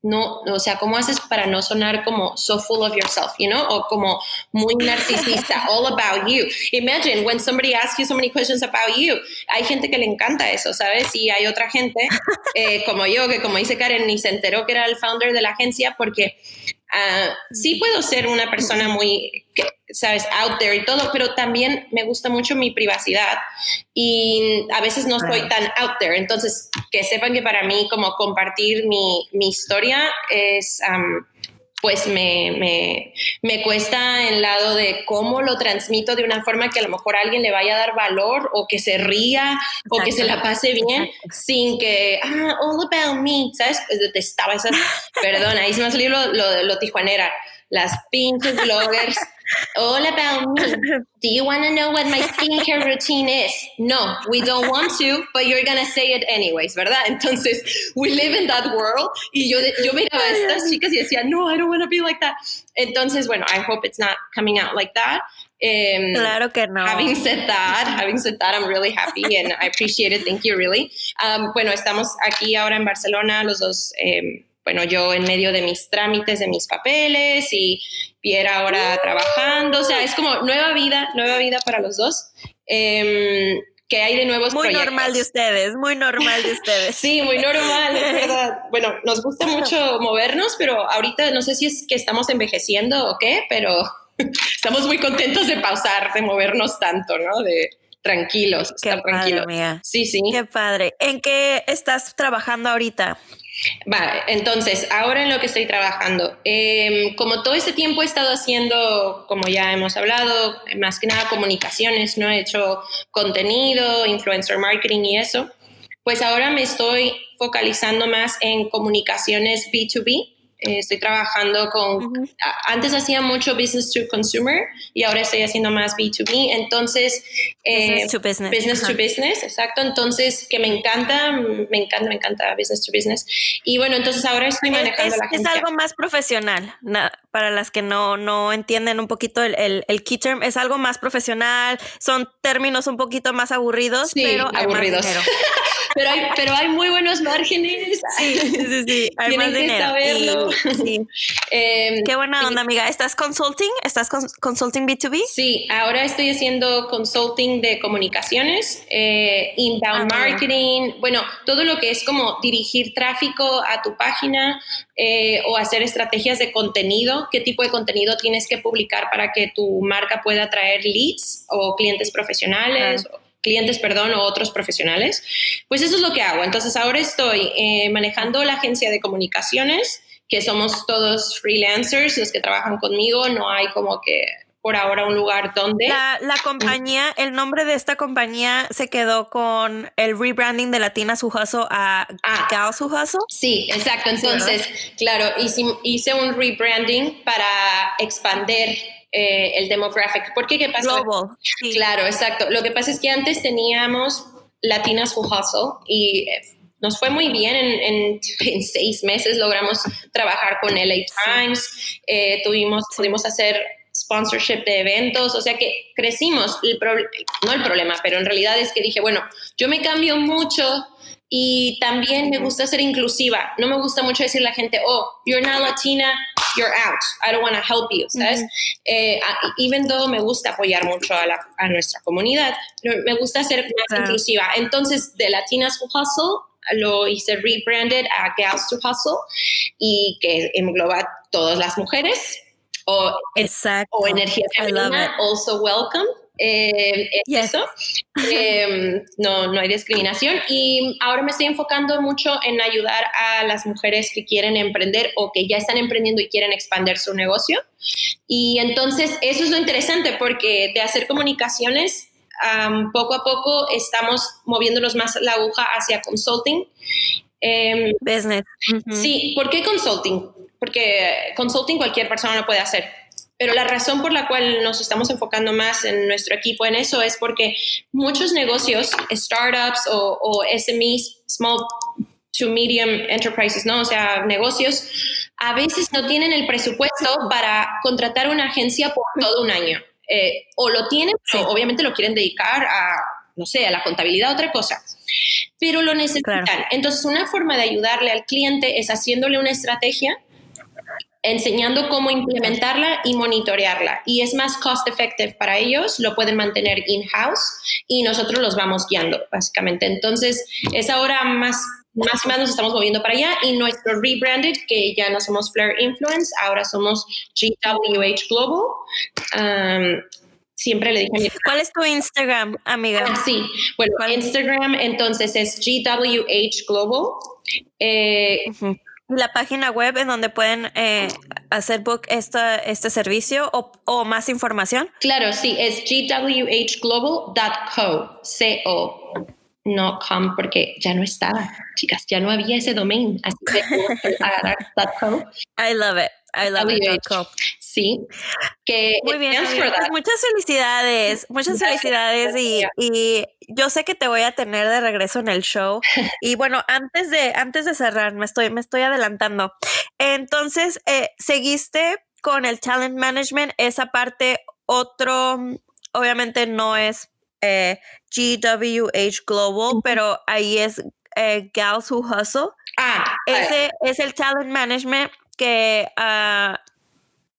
no, o sea, ¿cómo haces para no sonar como so full of yourself, you know? O como muy narcisista, all about you. Imagine when somebody asks you so many questions about you. Hay gente que le encanta eso, ¿sabes? Y hay otra gente, eh, como yo, que como dice Karen, ni se enteró que era el founder de la agencia porque Uh, sí puedo ser una persona muy, sabes, out there y todo, pero también me gusta mucho mi privacidad y a veces no estoy tan out there. Entonces, que sepan que para mí como compartir mi, mi historia es... Um, pues me, me, me, cuesta en lado de cómo lo transmito de una forma que a lo mejor a alguien le vaya a dar valor o que se ría o que se la pase bien sin que, ah, all about me, ¿sabes? Pues detestaba esas, perdón, ahí se me ha salido lo, lo, lo tijuanera, las pinches bloggers all about me. Do you want to know what my skincare routine is? No, we don't want to, but you're going to say it anyways, ¿verdad? Entonces, we live in that world. Y yo, yo miraba a estas chicas y decía, no, I don't want to be like that. Entonces, bueno, I hope it's not coming out like that. Um, claro que no. Having said that, having said that, I'm really happy and I appreciate it. Thank you, really. Um, bueno, estamos aquí ahora en Barcelona, los dos. Um, bueno, yo en medio de mis trámites, de mis papeles y Pierre ahora trabajando, o sea, es como nueva vida, nueva vida para los dos. Eh, que hay de nuevos muy normal de ustedes, muy normal de ustedes. sí, muy normal, es verdad. Bueno, nos gusta mucho movernos, pero ahorita no sé si es que estamos envejeciendo o qué, pero estamos muy contentos de pausar, de movernos tanto, ¿no? De tranquilos, qué estar tranquilos. Sí, sí. Qué padre. ¿En qué estás trabajando ahorita? Vale, entonces, ahora en lo que estoy trabajando, em, como todo este tiempo he estado haciendo, como ya hemos hablado, más que nada comunicaciones, ¿no? He hecho contenido, influencer marketing y eso, pues ahora me estoy focalizando más en comunicaciones B2B eh, estoy trabajando con, antes hacía mucho business to consumer y ahora estoy haciendo más B2B, entonces... Eh, business to business. Business to business, exacto, entonces que me encanta, me encanta, me encanta business to business. Y bueno, entonces ahora estoy manejando es, la Es algo más profesional, para las que no, no entienden un poquito el, el, el, key term, es algo más profesional, son términos un poquito más aburridos, pero aburridos. pero, hay, pero hay muy buenos márgenes. Sí, sí, sí, hay más dinero. saberlo. Em, Qué buena onda, amiga. ¿Estás consulting? ¿Estás consulting B2B? Sí, ahora estoy haciendo consulting de comunicaciones, eh, inbound ah, marketing, bueno, todo lo que es como dirigir tráfico a tu página eh, o hacer estrategias de contenido, qué tipo de contenido tienes que publicar para que tu marca pueda atraer leads o clientes profesionales. clientes, perdón, o otros profesionales. Pues eso es lo que hago. Entonces ahora estoy eh, manejando la agencia de comunicaciones que somos todos freelancers, los que trabajan conmigo, no hay como que por ahora un lugar donde... La, la compañía, el nombre de esta compañía se quedó con el rebranding de Latina Sujazo a ah, Sujazo. Sí, exacto. Entonces, claro, hice, hice, un rebranding para expander eh, el demographic. ¿Por qué? ¿Qué pasa? Global. Claro, exacto. Lo que pasa es que antes teníamos Latinas Who y eh, nos fue muy bien. En, en, seis meses logramos trabajar con LA Times, eh, tuvimos, pudimos hacer sponsorship de eventos, o sea que crecimos. El no el problema, pero en realidad es que dije, bueno, yo me cambio mucho y también me gusta ser inclusiva. No me gusta mucho decir a la gente, oh, you're not Latina, you're out. I don't want to help you, ¿sabes? Eh, even though me gusta apoyar mucho a, la, a nuestra comunidad, me gusta ser más inclusiva. Entonces, de Latinas Hustle, lo hice rebranded a Gals to Hustle y que engloba todas las mujeres. O, o energía femenina, also welcome. Eh, Eso, em, no, no hay discriminación. Y ahora me estoy enfocando mucho en ayudar a las mujeres que quieren emprender o que ya están emprendiendo y quieren expandir su negocio. Y entonces eso es lo interesante porque de hacer comunicaciones poco a poco estamos moviéndonos más la aguja hacia consulting. Em, Business. Sí, ¿por qué consulting? Porque consulting cualquier persona lo puede hacer. Pero la razón por la cual nos estamos enfocando más en nuestro equipo en eso es porque muchos negocios, startups o, o SMEs, small to medium enterprises, ¿no? O sea, negocios, a veces no tienen el presupuesto para contratar una agencia por todo un año. Eh, o lo tienen, pero obviamente lo quieren dedicar a, no sé, a la contabilidad, otra cosa, pero lo necesitan. Entonces, una forma de ayudarle al cliente es haciéndole una estrategia enseñando cómo implementarla y monitorearla. Y es más cost effective para ellos, lo pueden mantener in-house y nosotros los vamos guiando, básicamente. Entonces, es ahora más más o menos nos estamos moviendo para allá y nuestro rebranded, que ya no somos Flair Influence, ahora somos GWH Global. Um, siempre le dije a mi ¿Cuál es tu Instagram, amiga? Ah, sí, bueno, Instagram entonces es GWH Global. Eh, la página web en donde pueden eh, hacer book esta, este servicio o, o, más información? Claro, sí, es gwhglobal.co, C-O, no com, porque ya no estaba, chicas, ya no había ese domain, así que. I love it. I love it. Sí. Que Muy bien. Pues muchas felicidades, muchas felicidades y, y, yo sé que te voy a tener de regreso en el show. y bueno, antes de, antes de cerrar, me estoy, me estoy adelantando. Entonces, eh, seguiste con el talent management, esa parte, otro, obviamente no es eh, GWH Global, pero ahí es eh, Gals Who Hustle. Ah, ese es el talent management que uh,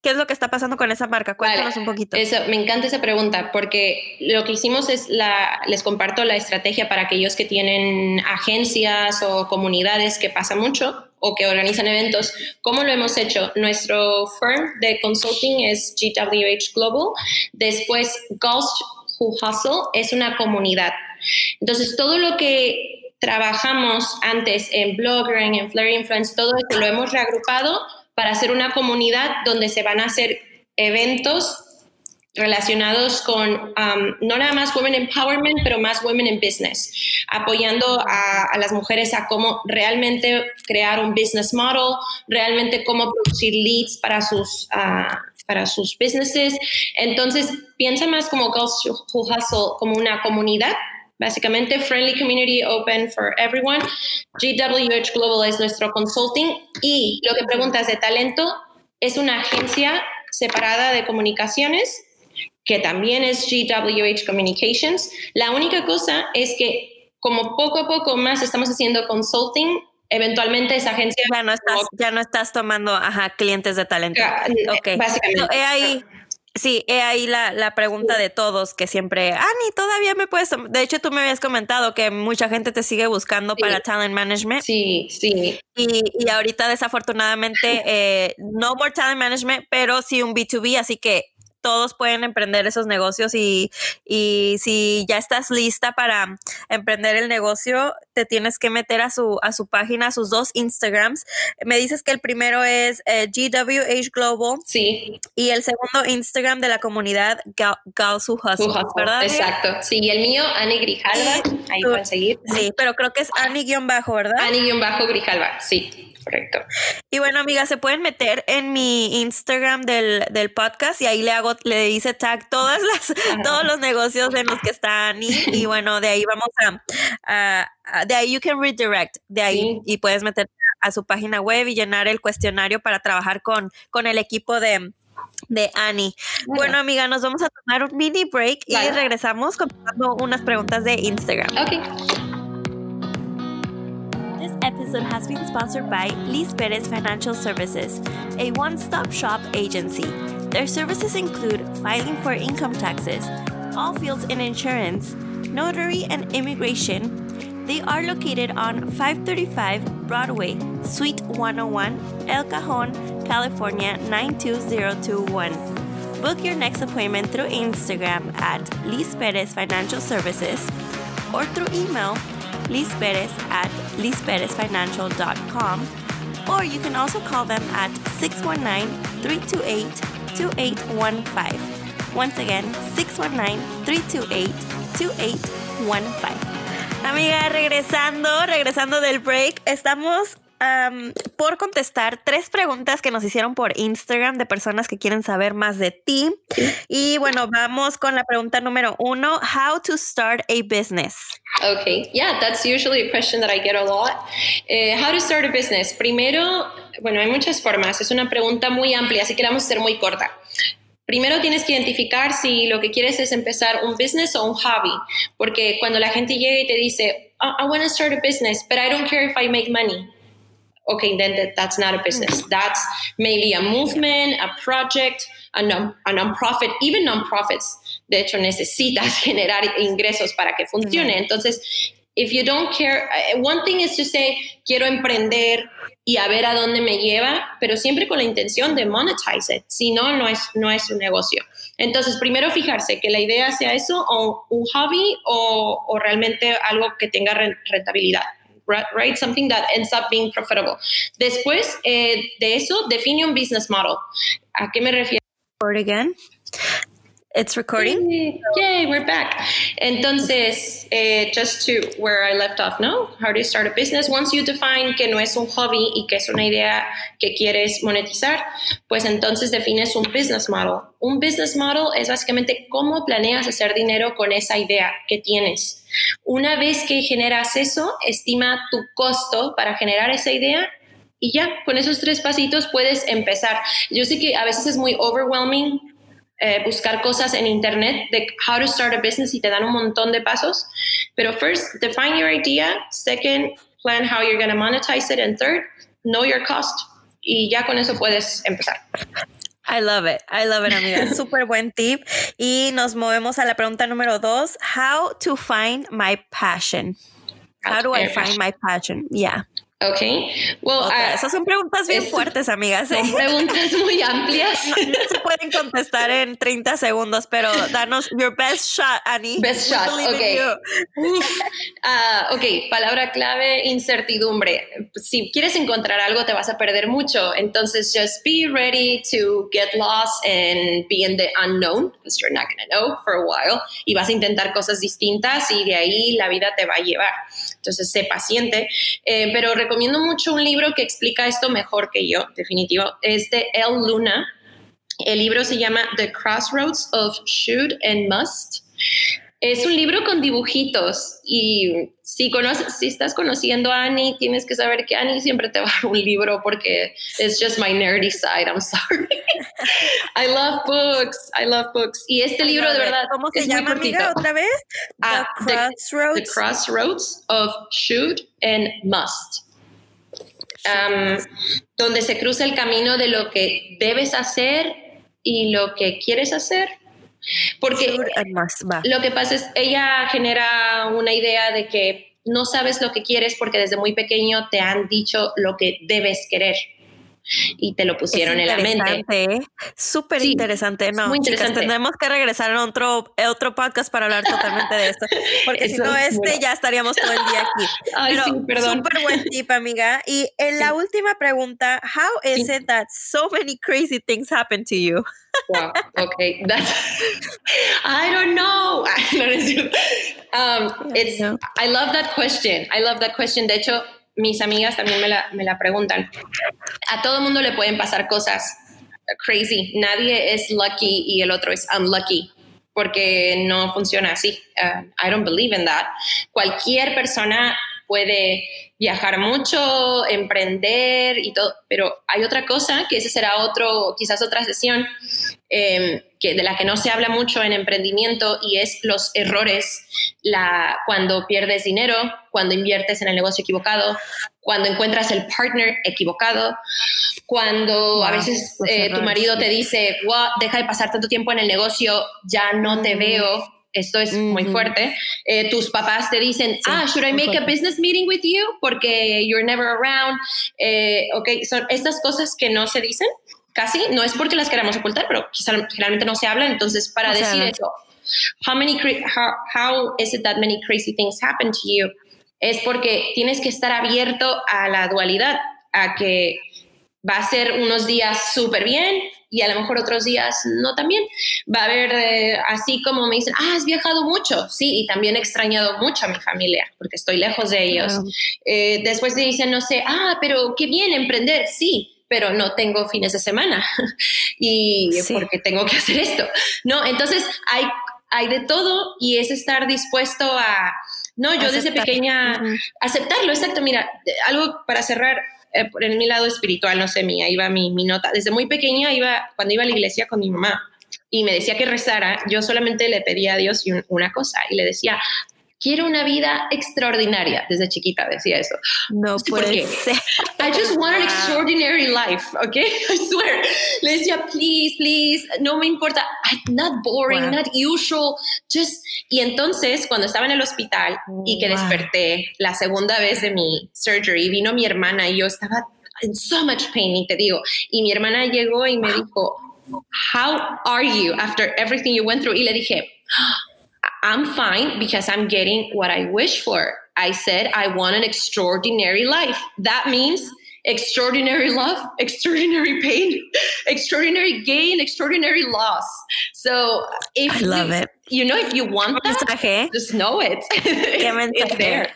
¿Qué es lo que está pasando con esa marca? Cuéntanos un poquito. Eso, me encanta esa pregunta porque lo que hicimos es, la, les comparto la estrategia para aquellos que tienen agencias o comunidades que pasa mucho o que organizan eventos. ¿Cómo lo hemos hecho? Nuestro firm de consulting es GWH Global. Después, Ghost Who Hustle es una comunidad. Entonces, todo lo que trabajamos antes en Blogger, en Flare Influence, todo esto lo hemos reagrupado para hacer una comunidad donde se van a hacer eventos relacionados con um, no nada más Women Empowerment, pero más Women in Business, apoyando a, las mujeres a cómo realmente crear un business model, realmente cómo producir leads para sus, uh, para sus businesses. Entonces, piensa más como Girls Who Hustle, como una comunidad Básicamente, Friendly Community Open for Everyone. GWH Global es nuestro consulting y lo que preguntas de talento es una agencia separada de comunicaciones que también es GWH Communications. La única cosa es que como poco a poco más estamos haciendo consulting, eventualmente esa agencia... Ya no estás, ya no estás tomando ajá, clientes de talento. Okay. Básicamente. ahí Sí, he ahí la, la, pregunta de todos que siempre, Ani, todavía me puedes. De hecho, tú me habías comentado que mucha gente te sigue buscando para talent management. Sí, sí. Y, y ahorita, desafortunadamente, eh, no more talent management, pero sí un B2B, así que todos pueden emprender esos negocios y, y, si ya estás lista para emprender el negocio, te tienes que meter a su, a su página, a sus dos Instagrams. Me dices que el primero es eh, GWH Global. Sí. Y el segundo Instagram de la comunidad Galsu Hustle, ¿verdad? Exacto. Sí, y el mío, Ani Grijalva. Ahí pueden seguir. Sí, pero creo que es Ani-bajo, ¿verdad? Ani-Grijalva, sí correcto. Y bueno, amiga, se pueden meter en mi Instagram del, del podcast y ahí le hago, le hice tag todas las, todos los negocios en los que están y, y bueno, de ahí vamos a, a, de ahí you can redirect, de ahí y puedes meter a su página web y llenar el cuestionario para trabajar con, con el equipo de, de Annie. Bueno. amiga, nos vamos a tomar un mini break y regresamos contestando unas preguntas de Instagram. Ok. Episode has been sponsored by Liz Perez Financial Services, a one stop shop agency. Their services include filing for income taxes, all fields in insurance, notary, and immigration. They are located on 535 Broadway, Suite 101, El Cajon, California 92021. Book your next appointment through Instagram at Liz Perez Financial Services or through email Liz Perez at lizperezfinancial.com or you can also call them at 619-328-2815. Once again, 619-328-2815. Amiga, regresando, regresando del break, estamos por contestar tres preguntas que nos hicieron por Instagram de personas que quieren saber más de ti. Y bueno, vamos con la pregunta número uno, how to start a business. Okay, yeah, that's usually a question that I get a lot. Uh, how to start a business. Primero, bueno, hay muchas formas, es una pregunta muy amplia, así que la vamos a hacer muy corta. Primero tienes que identificar si lo que quieres es empezar un business o un hobby, porque cuando la gente llega y te dice, I, I want to start a business, but I don't care if I make money okay, then that, that's not a business. Mm-hmm. That's maybe a movement, a project, a, non, a non-profit, even non-profits. De hecho, necesitas generar ingresos para que funcione. Entonces, if you don't care, eh, one thing is to say, quiero emprender y a ver a dónde me lleva, pero siempre con la intención de monetize it. Si no, no es, no es un negocio. Entonces, primero fijarse que la idea sea eso, o un hobby, o, o realmente algo que tenga rentabilidad right? Something that ends up being profitable. Después eh, de eso, define un business model. ¿A qué me refiero? again. It's recording. Yay, we're back. Entonces, eh, just to where I left off, ¿no? How do you start a business? Once you define que no es un hobby y que es una idea que quieres monetizar, pues entonces defines un business model. Un business model es básicamente cómo planeas hacer dinero con esa idea que tienes. Una vez que generas eso, estima tu costo para generar esa idea y ya, con esos tres pasitos puedes empezar. Yo sé que a veces es muy overwhelming eh, buscar cosas en internet de how to start a business y te dan un montón de pasos. Pero first, define your idea. Second, plan how you're going to monetize it. And third, know your cost. Y ya con eso puedes empezar. I love it. I love it, amiga. Súper buen tip. Y nos movemos a la pregunta número dos. How to find my passion. How, do I find my passion? Yeah. Ok. Well, uh, esas son preguntas bien fuertes, amigas. Son preguntas muy amplias. No, se pueden contestar en 30 segundos, pero danos your best shot, Annie. Best shot, ok. Uh, ok, palabra clave, incertidumbre. Si quieres encontrar algo, te vas a perder mucho. Entonces, just be ready to get lost and be in the unknown, because you're not going to know for a while. Y vas a intentar cosas distintas y de ahí la vida te va a llevar. Entonces, sé paciente. Eh, pero recomiendo mucho un libro que explica esto mejor que yo, definitivo. Es de El Luna. El libro se llama The Crossroads of Should and Must. Es un libro con dibujitos y si, conoces, si estás conociendo a Annie, tienes que saber que Annie siempre te va a dar un libro porque it's just my nerdy side, I'm sorry. I love books, I love books. Y este libro de verdad ¿Cómo se llama, amiga, otra vez? Ah, the, Crossroads. the Crossroads of Should and Must donde se cruza el camino de lo que debes hacer y lo que quieres hacer. Porque lo que pasa es, ella genera una idea de que no sabes lo que quieres porque desde muy pequeño te han dicho lo que debes querer y te lo pusieron en la mente. ¿eh? Súper interesante. No, muy interesante. tenemos que regresar a otro, otro podcast para hablar totalmente de esto, porque si no, este ya estaríamos todo el día aquí. Ay, sí, perdón. Súper buen tip, amiga. Y en la última pregunta, how is it that so many crazy things happen to you? Wow, okay. That's, I don't know. um, it's, I love that question. I love that question. De hecho, mis amigas también me la, me la preguntan. A todo mundo le pueden pasar cosas crazy. Nadie es lucky y el otro es unlucky porque no funciona así. Uh, I don't believe in that. Cualquier persona puede viajar mucho, emprender y todo, pero hay otra cosa que ese será otro, quizás otra sesión em, que, de la que no se habla mucho en emprendimiento y es los errores, la, cuando pierdes dinero, cuando inviertes en el negocio equivocado, cuando encuentras el partner equivocado, cuando a veces eh, tu marido te dice, wow, deja de pasar tanto tiempo en el negocio, ya no te veo esto es muy fuerte, eh, tus papás te dicen, ah, should I make a business meeting with you? Porque you're never around. Eh, ok, son estas cosas que no se dicen casi, no es porque las queramos ocultar, pero quizá generalmente no se hablan. Entonces, para decir eso, how, many, how, how is it that many crazy things happen to you? Es porque tienes que estar abierto a la dualidad, a que va a ser unos días súper bien y a lo mejor otros días no también. Va a haber, eh, así como me dicen, ah, has viajado mucho, sí, y también he extrañado mucho a mi familia porque estoy lejos de ellos. Eh, después dicen, no sé, ah, pero qué bien emprender, sí, pero no tengo fines de semana y porque tengo que hacer esto. No, entonces hay, hay de todo y es estar dispuesto a, no, yo desde pequeña, aceptarlo, exacto, mira, algo para cerrar eh, en mi lado espiritual, no sé, mía, iba mi, mi nota. Desde muy pequeña iba, cuando iba a la iglesia con mi mamá y me decía que rezara, yo solamente le pedía a Dios una cosa y le decía, quiero una vida extraordinaria. Desde chiquita decía eso. No, no puede ser. I just want an extraordinary life, okay? I swear. Le decía, please, please, no me importa. not boring, not usual, just... Y entonces, cuando estaba en el hospital y que desperté la segunda vez de mi surgery, vino mi hermana y yo estaba en so much pain, y te digo. Y mi hermana llegó y me dijo, how are you after everything you went through? Y le dije, I'm fine because I'm getting what I wish for. I said I want an extraordinary life. That means extraordinary love, extraordinary pain, extraordinary gain, extraordinary loss. So if I love you, it. You know, if you want that, mensaje. just know it. it's there.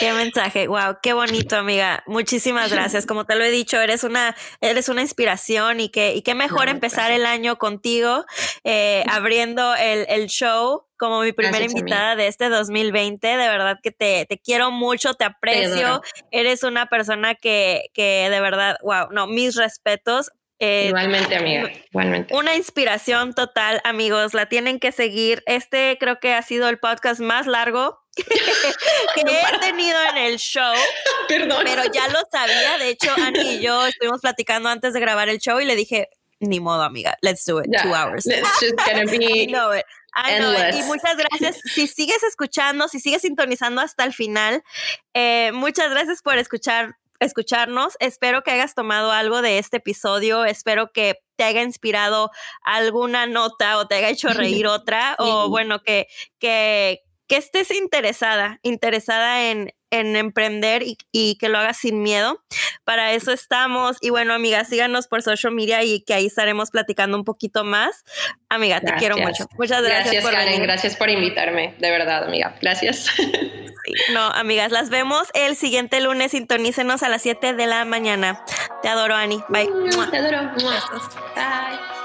Qué mensaje, wow, qué bonito, amiga. Muchísimas gracias. Como te lo he dicho, eres una, eres una inspiración y que, y qué mejor empezar el año contigo, eh, abriendo el, el, show como mi primera invitada de este 2020. De verdad que te, te quiero mucho, te aprecio. eres una persona que, que de verdad, wow, no, mis respetos. Eh, igualmente, amiga, igualmente. Una inspiración total, amigos. La tienen que seguir. Este creo que ha sido el podcast más largo que he tenido en el show. Perdón. Pero ya lo sabía. De hecho, Annie y yo estuvimos platicando antes de grabar el show y le dije, ni modo, amiga, let's do it. Two hours. It's just gonna be I know it. I know Y muchas gracias. Si sigues escuchando, si sigues sintonizando hasta el final, eh, muchas gracias por escuchar escucharnos. Espero que hayas tomado algo de este episodio. Espero que te haya inspirado alguna nota o te haya hecho reír otra. o bueno, que, que, que estés interesada, interesada en, en emprender y, que lo hagas sin miedo. Para eso estamos. Y bueno, amiga, síganos por social media y que ahí estaremos platicando un poquito más. Amiga, te quiero mucho. Muchas gracias, gracias por Karen, Gracias por invitarme, de verdad, amiga. Gracias. no, amigas, las vemos el siguiente lunes. Sintonícenos a las 7 de la mañana. Te adoro, Ani. Bye. Te adoro. Bye.